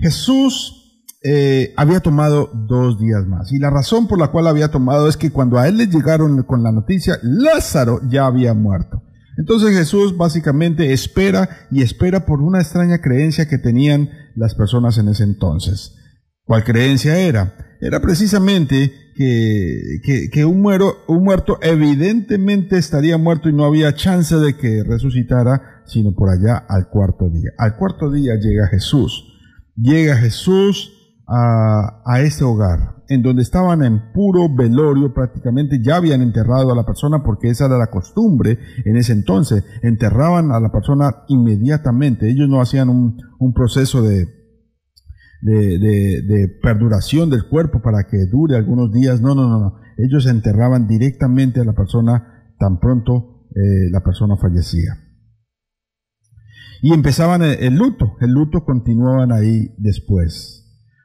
A: Jesús eh, había tomado dos días más. Y la razón por la cual había tomado es que cuando a él le llegaron con la noticia, Lázaro ya había muerto. Entonces Jesús básicamente espera y espera por una extraña creencia que tenían las personas en ese entonces. ¿Cuál creencia era? Era precisamente que, que, un, muero, un muerto evidentemente estaría muerto y no había chance de que resucitara, sino por allá al cuarto día. Al cuarto día llega Jesús. Llega Jesús a, a este hogar en donde estaban en puro velorio, prácticamente ya habían enterrado a la persona porque esa era la costumbre en ese entonces. Enterraban a la persona inmediatamente. Ellos no hacían un, proceso de, de, perduración del cuerpo para que dure algunos días. No, no, no, no. Ellos enterraban directamente a la persona tan pronto eh, la persona fallecía. Y empezaban el luto. El luto continuaban ahí después.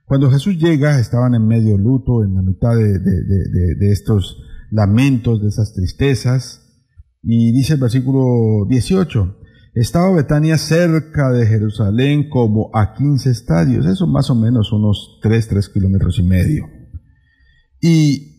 A: Cuando Jesús llega, estaban en medio luto, en la mitad de, estos lamentos, de esas tristezas, y dice el versículo 18, estaba Betania cerca de Jerusalén como a 15 estadios, eso más o menos unos 3, 3 kilómetros y medio. Y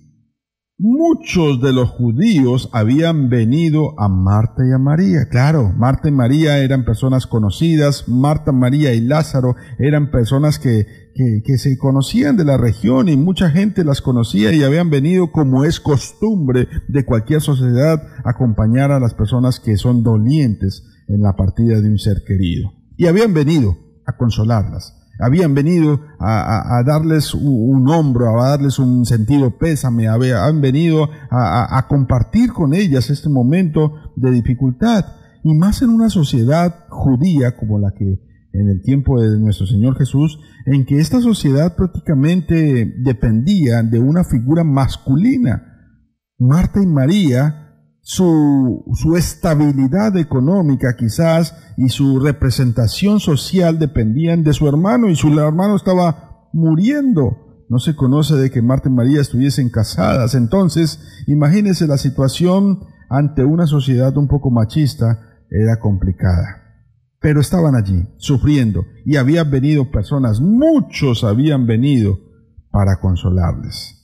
A: Muchos de los judíos habían venido a Marta y a María. Claro, Marta y María eran personas conocidas, Marta, María y Lázaro eran personas que, que, se conocían de la región y mucha gente las conocía y habían venido como es costumbre de cualquier sociedad acompañar a las personas que son dolientes en la partida de un ser querido. Y habían venido a consolarlas. Habían venido a, darles un, hombro, a darles un sentido pésame, habían venido a, compartir con ellas este momento de dificultad. Y más en una sociedad judía como la que en el tiempo de nuestro Señor Jesús, en que esta sociedad prácticamente dependía de una figura masculina. Marta y María su, estabilidad económica quizás y su representación social dependían de su hermano y su hermano estaba muriendo. No se conoce de que Marta y María estuviesen casadas. Entonces, imagínense la situación ante una sociedad un poco machista era complicada. Pero estaban allí, sufriendo, y habían venido personas, muchos habían venido para consolarles.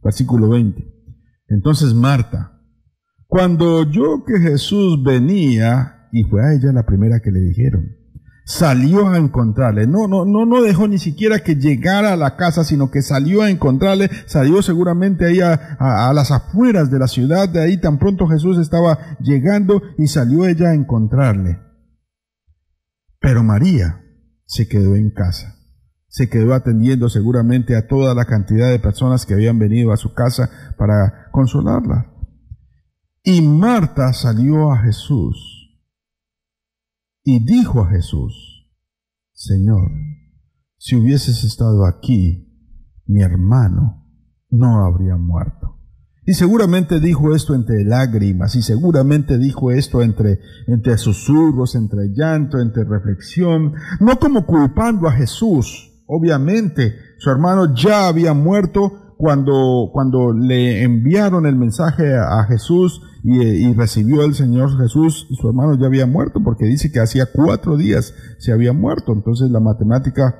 A: Versículo 20. Entonces Marta, cuando oyó que Jesús venía, y fue a ella la primera que le dijeron, salió a encontrarle. No, no, no, no dejó ni siquiera que llegara a la casa, sino que salió a encontrarle, salió seguramente ahí a, a, las afueras de la ciudad, de ahí tan pronto Jesús estaba llegando y salió ella a encontrarle. Pero María se quedó en casa, se quedó atendiendo seguramente a toda la cantidad de personas que habían venido a su casa para consolarla. Y Marta salió a Jesús y dijo a Jesús, Señor, si hubieses estado aquí, mi hermano no habría muerto. Y seguramente dijo esto entre lágrimas, y seguramente dijo esto entre, entre susurros, entre llanto, entre reflexión, no como culpando a Jesús. Obviamente, su hermano ya había muerto cuando, cuando le enviaron el mensaje a, Jesús y, recibió el Señor Jesús, su hermano ya había muerto, porque dice que hacía cuatro días se había muerto. Entonces la matemática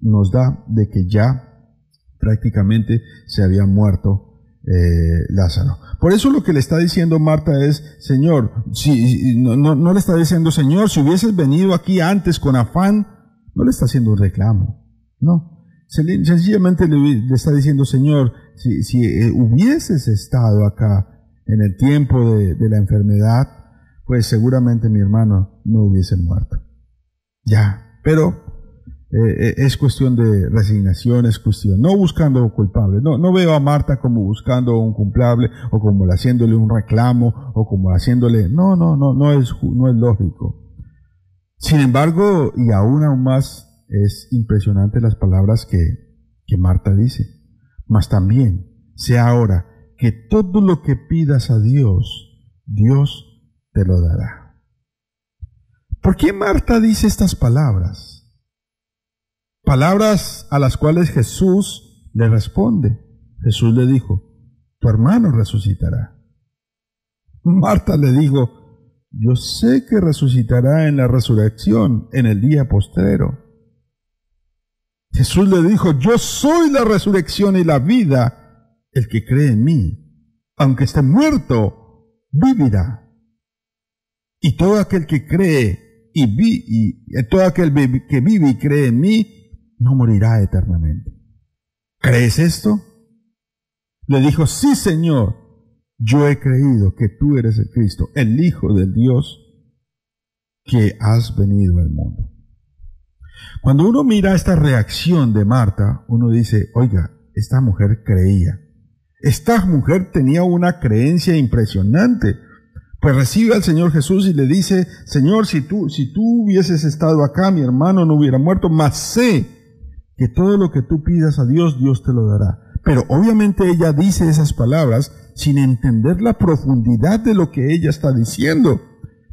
A: nos da de que ya prácticamente se había muerto eh, Lázaro. Por eso lo que le está diciendo Marta es, Señor, si, no, no, no, le está diciendo, Señor, si hubieses venido aquí antes con afán, no le está haciendo un reclamo. No. Sencillamente le, está diciendo, Señor, si, si eh, hubieses estado acá en el tiempo de, de la enfermedad, pues seguramente mi hermano no hubiese muerto. Ya, pero eh, es cuestión de resignación, es cuestión, no buscando culpable, no, no veo a Marta como buscando un culpable o como haciéndole un reclamo o como haciéndole, no, no, no, no es, no es lógico. Sin embargo, y aún aún más, es impresionante las palabras que, que Marta dice. Mas también, sea ahora que todo lo que pidas a Dios, Dios te lo dará. ¿Por qué Marta dice estas palabras? Palabras a las cuales Jesús le responde. Jesús le dijo, tu hermano resucitará. Marta le dijo, yo sé que resucitará en la resurrección, en el día postrero. Jesús le dijo, yo soy la resurrección y la vida. El que cree en mí, aunque esté muerto, vivirá. Y todo aquel que cree y, vi, y todo aquel que vive y cree en mí, no morirá eternamente. ¿Crees esto? Le dijo, sí Señor, yo he creído que tú eres el Cristo, el Hijo del Dios que has venido al mundo. Cuando uno mira esta reacción de Marta, uno dice, oiga, esta mujer creía. Esta mujer tenía una creencia impresionante. Pues recibe al Señor Jesús y le dice, Señor, si tú, si tú hubieses estado acá, mi hermano no hubiera muerto, mas sé que todo lo que tú pidas a Dios, Dios te lo dará. Pero obviamente ella dice esas palabras sin entender la profundidad de lo que ella está diciendo.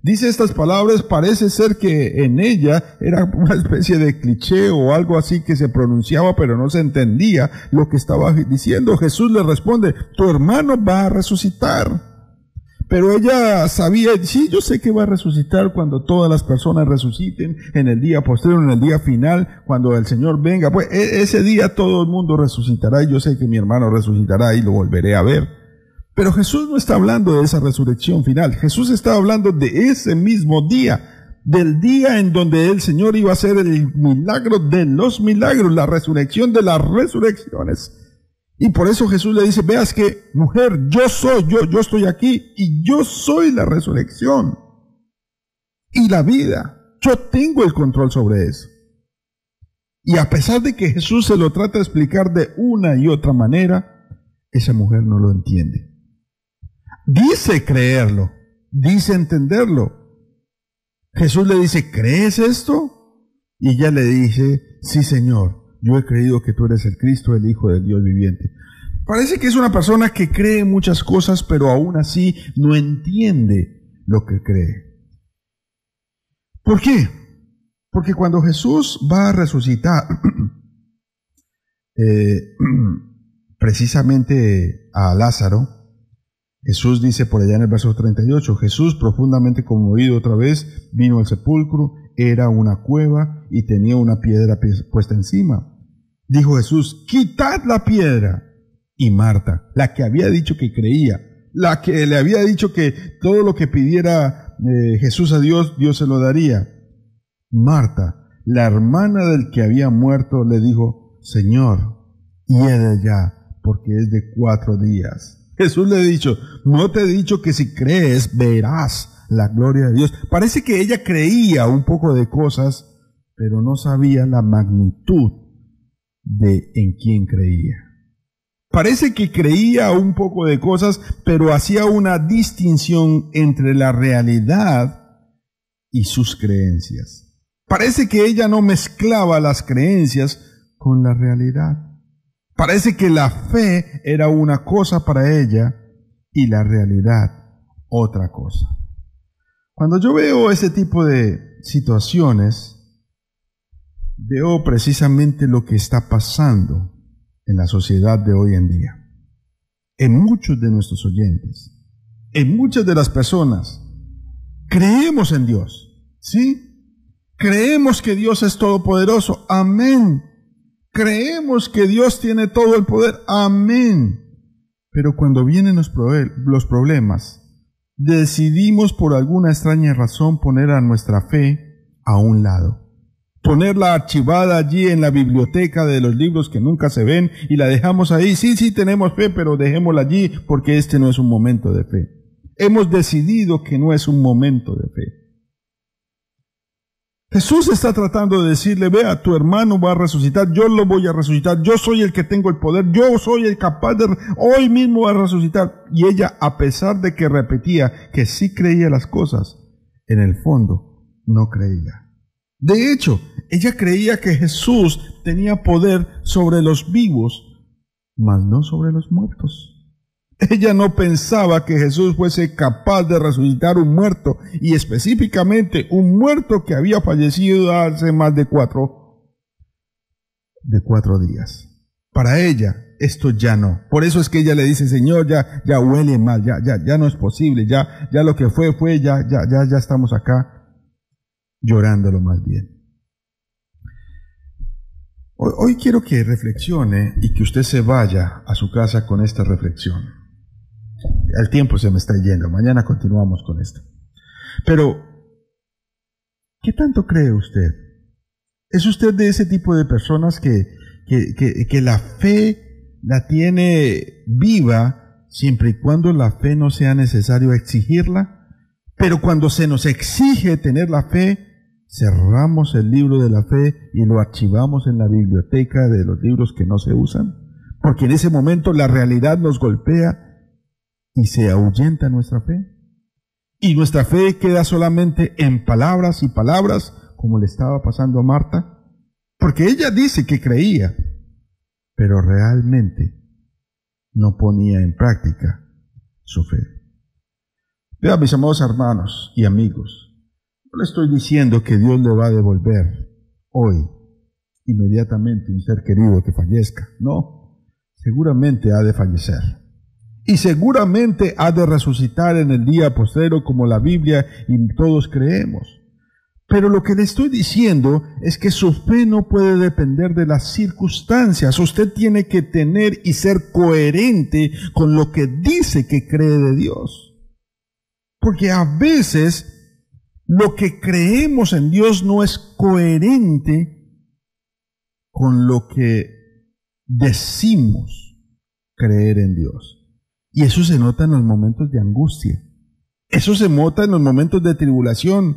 A: Dice estas palabras, parece ser que en ella era una especie de cliché o algo así que se pronunciaba pero no se entendía lo que estaba diciendo. Jesús le responde, tu hermano va a resucitar. Pero ella sabía, sí, yo sé que va a resucitar cuando todas las personas resuciten, en el día posterior, en el día final, cuando el Señor venga. Pues e, ese día todo el mundo resucitará y yo sé que mi hermano resucitará y lo volveré a ver. Pero Jesús no está hablando de esa resurrección final. Jesús está hablando de ese mismo día, del día en donde el Señor iba a hacer el milagro de los milagros, la resurrección de las resurrecciones. Y por eso Jesús le dice, veas que, mujer, yo soy, yo, yo estoy aquí y yo soy la resurrección y la vida. Yo tengo el control sobre eso. Y a pesar de que Jesús se lo trata de explicar de una y otra manera, esa mujer no lo entiende. Dice creerlo, dice entenderlo. Jesús le dice, ¿crees esto? Y ella le dice, sí Señor, yo he creído que tú eres el Cristo, el Hijo del Dios viviente. Parece que es una persona que cree muchas cosas, pero aún así no entiende lo que cree. ¿Por qué? Porque cuando Jesús va a resucitar, eh, precisamente a Lázaro, Jesús dice por allá en el verso 38, Jesús profundamente conmovido otra vez vino al sepulcro era una cueva y tenía una piedra puesta encima. Dijo Jesús, quitad la piedra. Y Marta, la que había dicho que creía, la que le había dicho que todo lo que pidiera eh, Jesús a Dios, Dios se lo daría. Marta, la hermana del que había muerto, le dijo, Señor, hiede ya, porque es de cuatro días. Jesús le ha dicho, no te he dicho que si crees verás la gloria de Dios. Parece que ella creía un poco de cosas, pero no sabía la magnitud de en quién creía. Parece que creía un poco de cosas, pero hacía una distinción entre la realidad y sus creencias. Parece que ella no mezclaba las creencias con la realidad. Parece que la fe era una cosa para ella y la realidad otra cosa. Cuando yo veo ese tipo de situaciones, veo precisamente lo que está pasando en la sociedad de hoy en día. En muchos de nuestros oyentes, en muchas de las personas, creemos en Dios, ¿sí? Creemos que Dios es todopoderoso, amén. Creemos que Dios tiene todo el poder. Amén. Pero cuando vienen los, problemas, decidimos por alguna extraña razón poner a nuestra fe a un lado. Ponerla archivada allí en la biblioteca de los libros que nunca se ven y la dejamos ahí. Sí, sí, tenemos fe, pero dejémosla allí porque este no es un momento de fe. Hemos decidido que no es un momento de fe. Jesús está tratando de decirle, vea, tu hermano va a resucitar, yo lo voy a resucitar, yo soy el que tengo el poder, yo soy el capaz de, hoy mismo va a resucitar. Y ella, a pesar de que repetía que sí creía las cosas, en el fondo no creía. De hecho, ella creía que Jesús tenía poder sobre los vivos, mas no sobre los muertos. Ella no pensaba que Jesús fuese capaz de resucitar un muerto y específicamente un muerto que había fallecido hace más de cuatro, de cuatro días. Para ella esto ya no. Por eso es que ella le dice, Señor, ya, ya huele mal, ya, ya, ya no es posible, ya, ya lo que fue, fue, ya, ya, ya, ya estamos acá llorándolo más bien. Hoy, hoy quiero que reflexione y que usted se vaya a su casa con esta reflexión. El tiempo se me está yendo. Mañana continuamos con esto. Pero, ¿qué tanto cree usted? ¿Es usted de ese tipo de personas que, que, que, la fe la tiene viva siempre y cuando la fe no sea necesario exigirla? Pero cuando se nos exige tener la fe, cerramos el libro de la fe y lo archivamos en la biblioteca de los libros que no se usan. Porque en ese momento la realidad nos golpea y se ahuyenta nuestra fe. Y nuestra fe queda solamente en palabras y palabras, como le estaba pasando a Marta, porque ella dice que creía, pero realmente no ponía en práctica su fe. Vean, mis amados hermanos y amigos, no le estoy diciendo que Dios le va a devolver hoy, inmediatamente, un ser querido que fallezca. No, seguramente ha de fallecer y seguramente ha de resucitar en el día postero como la Biblia y todos creemos. Pero lo que le estoy diciendo es que su fe no puede depender de las circunstancias. Usted tiene que tener y ser coherente con lo que dice que cree de Dios. Porque a veces lo que creemos en Dios no es coherente con lo que decimos creer en Dios. Y eso se nota en los momentos de angustia. Eso se nota en los momentos de tribulación,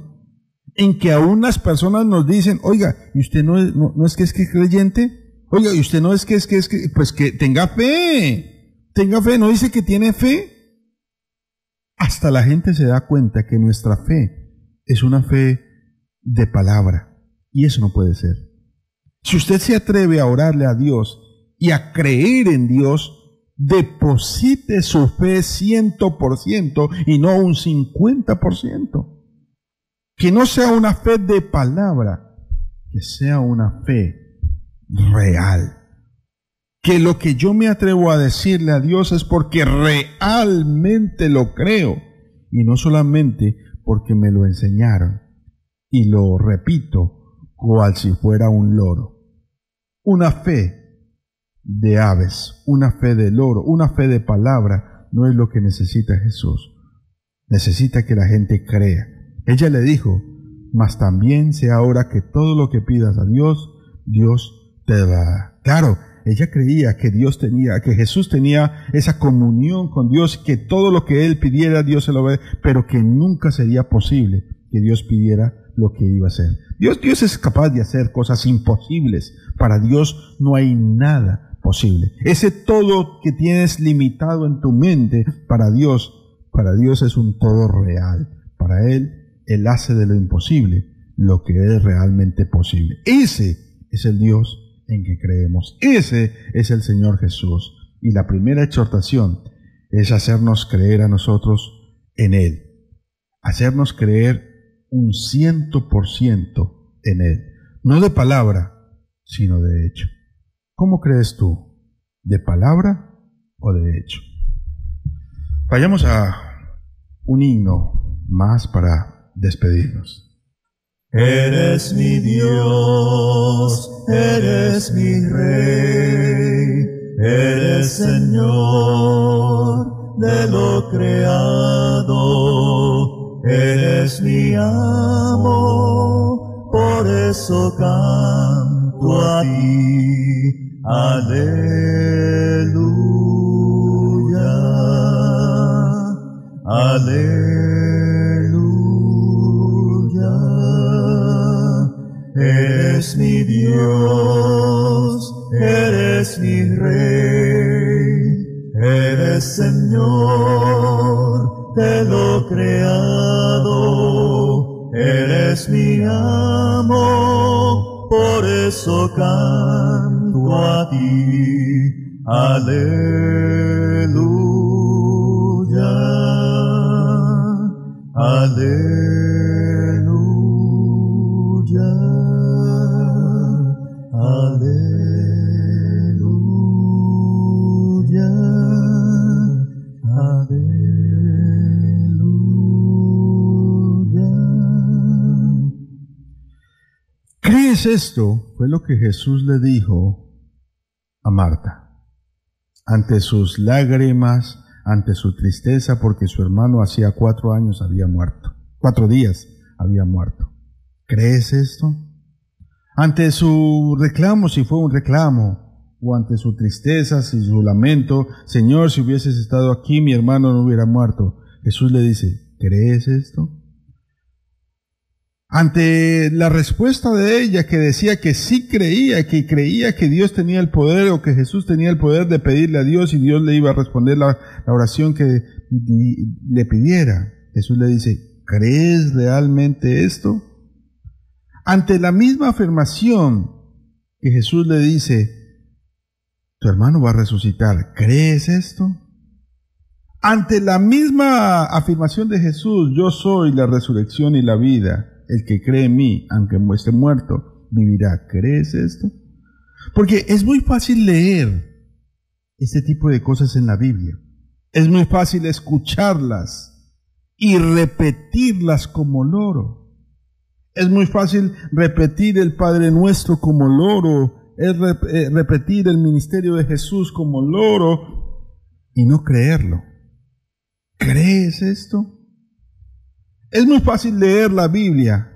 A: en que aún las personas nos dicen, oiga, ¿y usted no es, no, es que es que creyente? Oiga, ¿y usted no es que es que es que, pues que tenga fe, tenga fe, no dice que tiene fe? Hasta la gente se da cuenta que nuestra fe es una fe de palabra, y eso no puede ser. Si usted se atreve a orarle a Dios y a creer en Dios, deposite su fe ciento por ciento y no un cincuenta por ciento. Que no sea una fe de palabra, que sea una fe real. Que lo que yo me atrevo a decirle a Dios es porque realmente lo creo y no solamente porque me lo enseñaron y lo repito cual si fuera un loro. Una fe de aves, una fe de loro, una fe de palabra, no es lo que necesita Jesús. Necesita que la gente crea. Ella le dijo, mas también sea ahora que todo lo que pidas a Dios, Dios te da. Claro, ella creía que Dios tenía, que Jesús tenía esa comunión con Dios, que todo lo que él pidiera Dios se lo ve, pero que nunca sería posible que Dios pidiera lo que iba a hacer. Dios, Dios es capaz de hacer cosas imposibles. Para Dios no hay nada posible. Ese todo que tienes limitado en tu mente, para Dios, para Dios es un todo real. Para Él, Él hace de lo imposible lo que es realmente posible. Ese es el Dios en que creemos. Ese es el Señor Jesús. Y la primera exhortación es hacernos creer a nosotros en Él. Hacernos creer un ciento por ciento en Él. No de palabra, sino de hecho. ¿Cómo crees tú? ¿De palabra o de hecho? Vayamos a un himno más para despedirnos.
B: Eres mi Dios, eres mi Rey, eres Señor de lo creado, eres mi amo, por eso canto a ti. Aleluya, aleluya. Eres mi Dios, eres mi Rey, eres Señor de lo creado, eres mi amo, por eso canto ti. Aleluya, aleluya, aleluya, aleluya.
A: ¿Crees esto? Fue lo que Jesús le dijo a Marta. Ante sus lágrimas, ante su tristeza, porque su hermano hacía cuatro años había muerto. Cuatro días había muerto. ¿Crees esto? Ante su reclamo, si fue un reclamo, o ante su tristeza, si su lamento, Señor, si hubieses estado aquí, mi hermano no hubiera muerto. Jesús le dice, ¿crees esto? Ante la respuesta de ella que decía que sí creía, que creía que Dios tenía el poder o que Jesús tenía el poder de pedirle a Dios y Dios le iba a responder la, oración que le pidiera, Jesús le dice, ¿crees realmente esto? Ante la misma afirmación que Jesús le dice, tu hermano va a resucitar, ¿crees esto? Ante la misma afirmación de Jesús, yo soy la resurrección y la vida, el que cree en mí, aunque esté muerto, vivirá. ¿Crees esto? Porque es muy fácil leer este tipo de cosas en la Biblia. Es muy fácil escucharlas y repetirlas como loro. Es muy fácil repetir el Padre Nuestro como loro, es eh, repetir el ministerio de Jesús como loro y no creerlo. ¿Crees esto? Es muy fácil leer la Biblia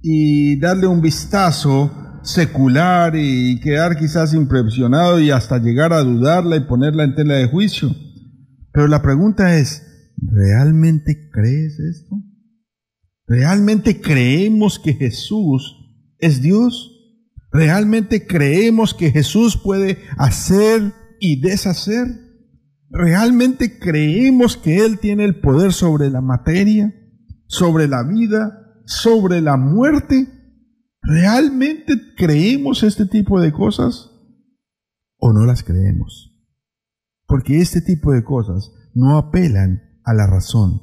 A: y darle un vistazo secular y quedar quizás impresionado y hasta llegar a dudarla y ponerla en tela de juicio. Pero la pregunta es, ¿realmente crees esto? ¿Realmente creemos que Jesús es Dios? ¿Realmente creemos que Jesús puede hacer y deshacer? ¿Realmente creemos que Él tiene el poder sobre la materia, sobre la vida, sobre la muerte? ¿Realmente creemos este tipo de cosas o no las creemos? Porque este tipo de cosas no apelan a la razón,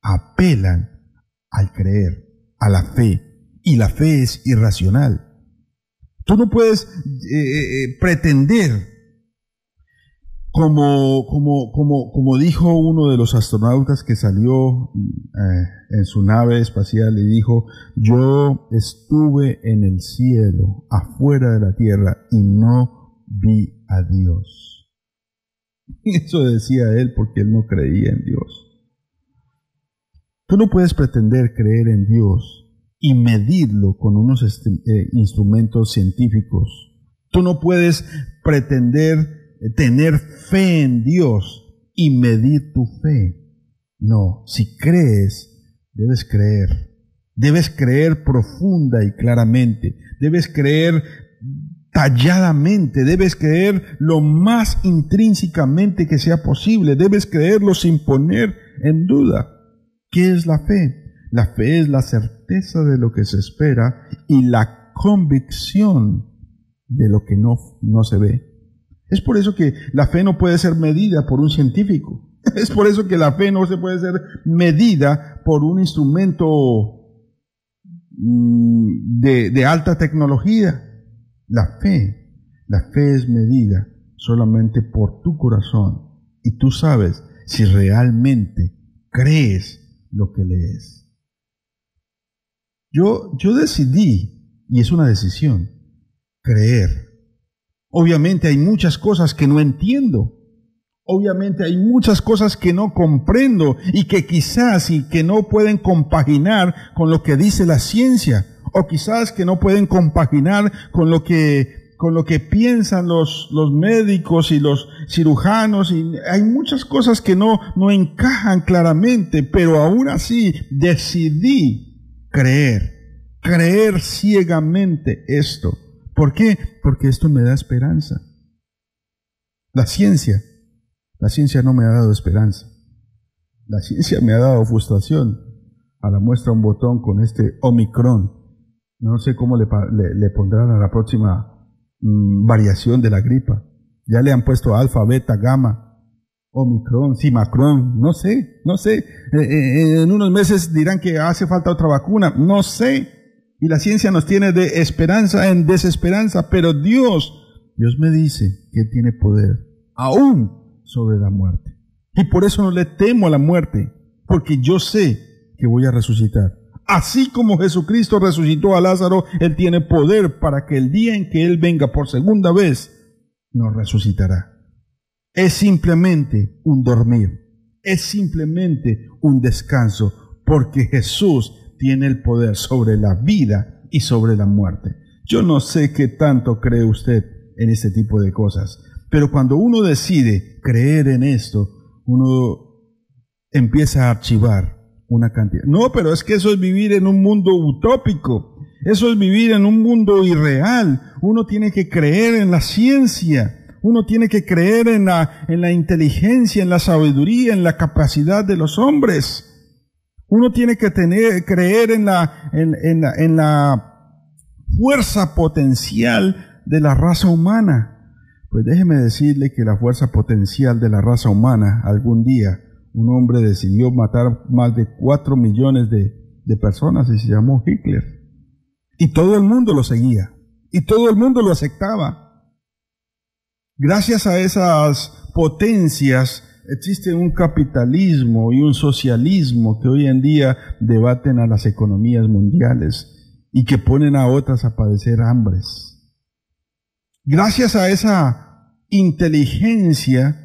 A: apelan al creer, a la fe, y la fe es irracional. Tú no puedes eh, eh, pretender como, como, como, como dijo uno de los astronautas que salió eh, en su nave espacial y dijo, yo estuve en el cielo, afuera de la tierra, y no vi a Dios. Eso decía él porque él no creía en Dios. Tú no puedes pretender creer en Dios y medirlo con unos eh, instrumentos científicos. Tú no puedes pretender tener fe en Dios y medir tu fe. No, si crees, debes creer. Debes creer profunda y claramente. Debes creer talladamente. Debes creer lo más intrínsecamente que sea posible. Debes creerlo sin poner en duda. ¿Qué es la fe? La fe es la certeza de lo que se espera y la convicción de lo que no, no se ve. Es por eso que la fe no puede ser medida por un científico. Es por eso que la fe no se puede ser medida por un instrumento de, de alta tecnología. La fe, la fe es medida solamente por tu corazón y tú sabes si realmente crees lo que lees. Yo, yo decidí, y es una decisión, creer. Obviamente hay muchas cosas que no entiendo. Obviamente hay muchas cosas que no comprendo y que quizás y que no pueden compaginar con lo que dice la ciencia o quizás que no pueden compaginar con lo que con lo que piensan los, los médicos y los cirujanos y hay muchas cosas que no, no encajan claramente, pero aún así decidí creer, creer ciegamente esto. ¿Por qué? Porque esto me da esperanza. La ciencia, la ciencia no me ha dado esperanza. La ciencia me ha dado frustración. A la muestra un botón con este Omicron. No sé cómo le, pondrán a la próxima Mm, variación de la gripa. Ya le han puesto alfa, beta, gamma, omicron, simacron, no sé, no sé. Eh, eh, en unos meses dirán que hace falta otra vacuna, no sé. Y la ciencia nos tiene de esperanza en desesperanza, pero Dios, Dios me dice que tiene poder aún sobre la muerte. Y por eso no le temo a la muerte, porque yo sé que voy a resucitar. Así como Jesucristo resucitó a Lázaro, Él tiene poder para que el día en que Él venga por segunda vez, nos resucitará. Es simplemente un dormir, es simplemente un descanso, porque Jesús tiene el poder sobre la vida y sobre la muerte. Yo no sé qué tanto cree usted en este tipo de cosas, pero cuando uno decide creer en esto, uno empieza a archivar una cantidad. No, pero es que eso es vivir en un mundo utópico. Eso es vivir en un mundo irreal. Uno tiene que creer en la ciencia. Uno tiene que creer en la, en la inteligencia, en la sabiduría, en la capacidad de los hombres. Uno tiene que tener, creer en la, en, en la, en la fuerza potencial de la raza humana. Pues déjeme decirle que la fuerza potencial de la raza humana algún día un hombre decidió matar más de cuatro millones de, personas y se llamó Hitler. Y todo el mundo lo seguía. Y todo el mundo lo aceptaba. Gracias a esas potencias existe un capitalismo y un socialismo que hoy en día debaten a las economías mundiales y que ponen a otras a padecer hambres. Gracias a esa inteligencia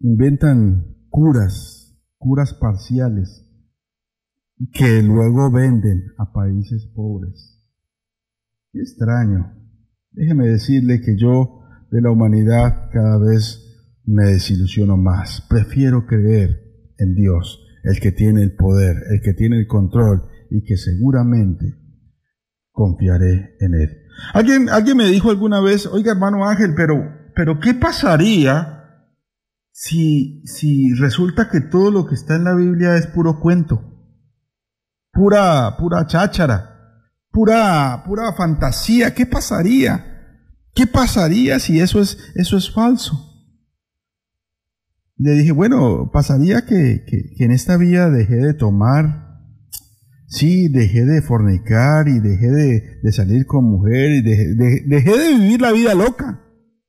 A: inventan curas, curas parciales, que luego venden a países pobres. Qué extraño. Déjeme decirle que yo de la humanidad cada vez me desilusiono más. Prefiero creer en Dios, el que tiene el poder, el que tiene el control y que seguramente confiaré en Él. Alguien, alguien me dijo alguna vez, oiga hermano Ángel, pero, pero ¿qué pasaría si, si resulta que todo lo que está en la Biblia es puro cuento, pura, pura cháchara, pura, pura fantasía, ¿qué pasaría? ¿Qué pasaría si eso es, eso es falso? Le dije, bueno, pasaría que, que, en esta vida dejé de tomar, sí, dejé de fornicar y dejé de, de salir con mujer y dejé, dejé de vivir la vida loca.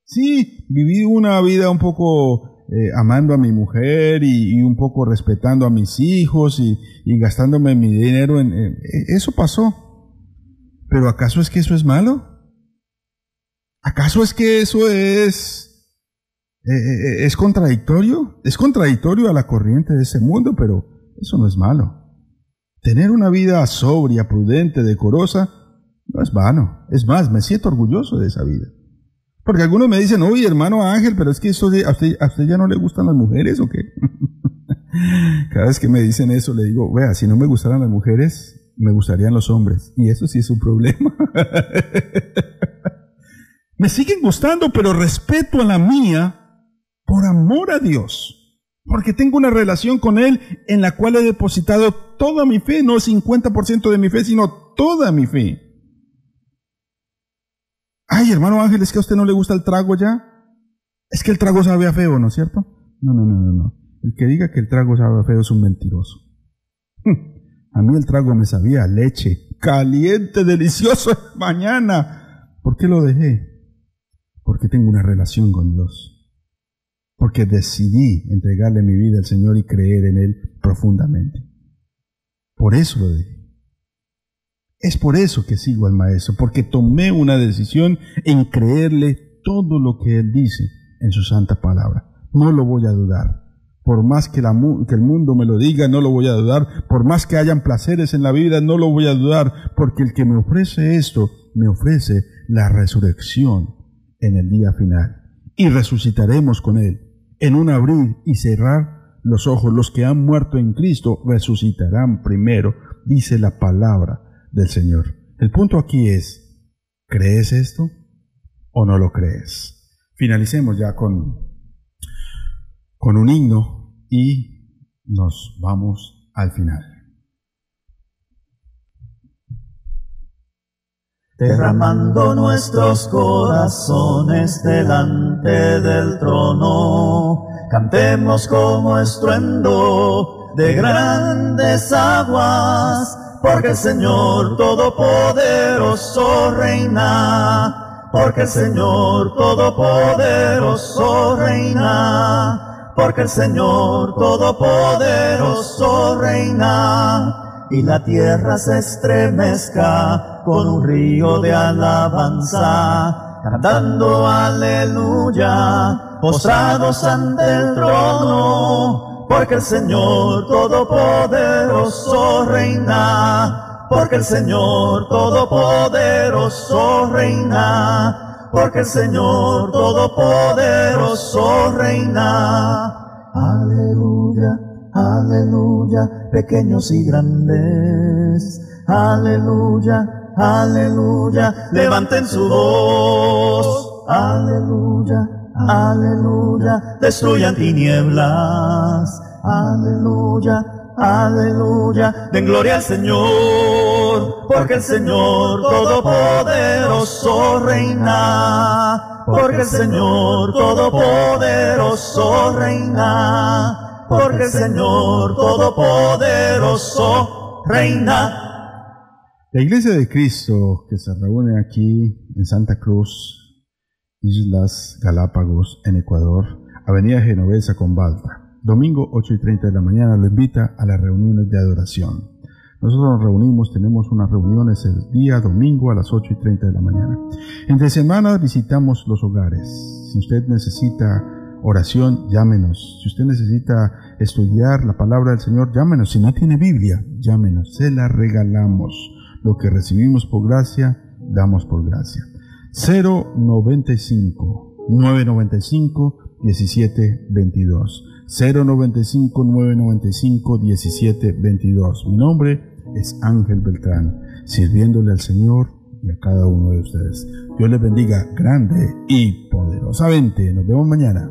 A: Sí, viví una vida un poco eh, amando a mi mujer y, un poco respetando a mis hijos y, gastándome mi dinero en, e, Eso pasó. Pero ¿acaso es que eso es malo? ¿Acaso es que eso es... Eh, eh, es contradictorio? Es contradictorio a la corriente de ese mundo, pero eso no es malo. Tener una vida sobria, prudente, decorosa, no es vano. Es más, me siento orgulloso de esa vida. Porque algunos me dicen, oye, hermano Ángel, pero es que eso de, ¿a, usted, ya no le gustan las mujeres o qué? Cada vez que me dicen eso, le digo, vea, si no me gustaran las mujeres, me gustarían los hombres. Y eso sí es un problema. me siguen gustando, pero respeto a la mía por amor a Dios. Porque tengo una relación con Él en la cual he depositado toda mi fe, no 50% de mi fe, sino toda mi fe. Ay, hermano Ángel, es que a usted no le gusta el trago ya. Es que el trago sabe a feo, ¿no es cierto? No, no, no, no, no. El que diga que el trago sabe a feo es un mentiroso. A mí el trago me sabía leche, caliente, delicioso mañana. ¿Por qué lo dejé? Porque tengo una relación con Dios. Porque decidí entregarle mi vida al Señor y creer en Él profundamente. Por eso lo dejé. Es por eso que sigo al Maestro, porque tomé una decisión en creerle todo lo que Él dice en su santa palabra. No lo voy a dudar. Por más que, que, el mundo me lo diga, no lo voy a dudar. Por más que hayan placeres en la vida, no lo voy a dudar. Porque el que me ofrece esto, me ofrece la resurrección en el día final. Y resucitaremos con Él. En un abrir y cerrar los ojos, los que han muerto en Cristo resucitarán primero, dice la palabra del Señor. El punto aquí es, ¿crees esto o no lo crees? Finalicemos ya con, con un himno y nos vamos al final.
B: Derramando nuestros corazones delante del trono. Cantemos como estruendo de grandes aguas, porque el Señor Todopoderoso reina, porque el Señor Todopoderoso reina, porque el Señor Todopoderoso reina. Y la tierra se estremezca con un río de alabanza, cantando aleluya, postrados ante el trono, porque el Señor Todopoderoso reina, porque el Señor Todopoderoso reina, porque el Señor Todopoderoso reina. Aleluya. Aleluya, pequeños y grandes. Aleluya, aleluya, levanten su voz. Aleluya, aleluya, destruyan tinieblas. Aleluya, aleluya, den gloria al Señor, porque el Señor Todopoderoso reina. Porque el Señor Todopoderoso reina porque el Señor Todopoderoso reina.
A: La Iglesia de Cristo que se reúne aquí en Santa Cruz, Islas Galápagos, en Ecuador, Avenida Genovesa con Balta, domingo 8 y 30 de la mañana, lo invita a las reuniones de adoración. Nosotros nos reunimos, tenemos unas reuniones el día domingo a las 8 y 30 de la mañana. Entre semanas visitamos los hogares. Si usted necesita oración, llámenos. Si usted necesita estudiar la palabra del Señor, llámenos. Si no tiene Biblia, llámenos. Se la regalamos. Lo que recibimos por gracia, damos por gracia. 095 995 1722. 095 995 1722. Mi nombre es Ángel Beltrán, sirviéndole al Señor y a cada uno de ustedes. Dios les bendiga grande y poderosamente. Nos vemos mañana.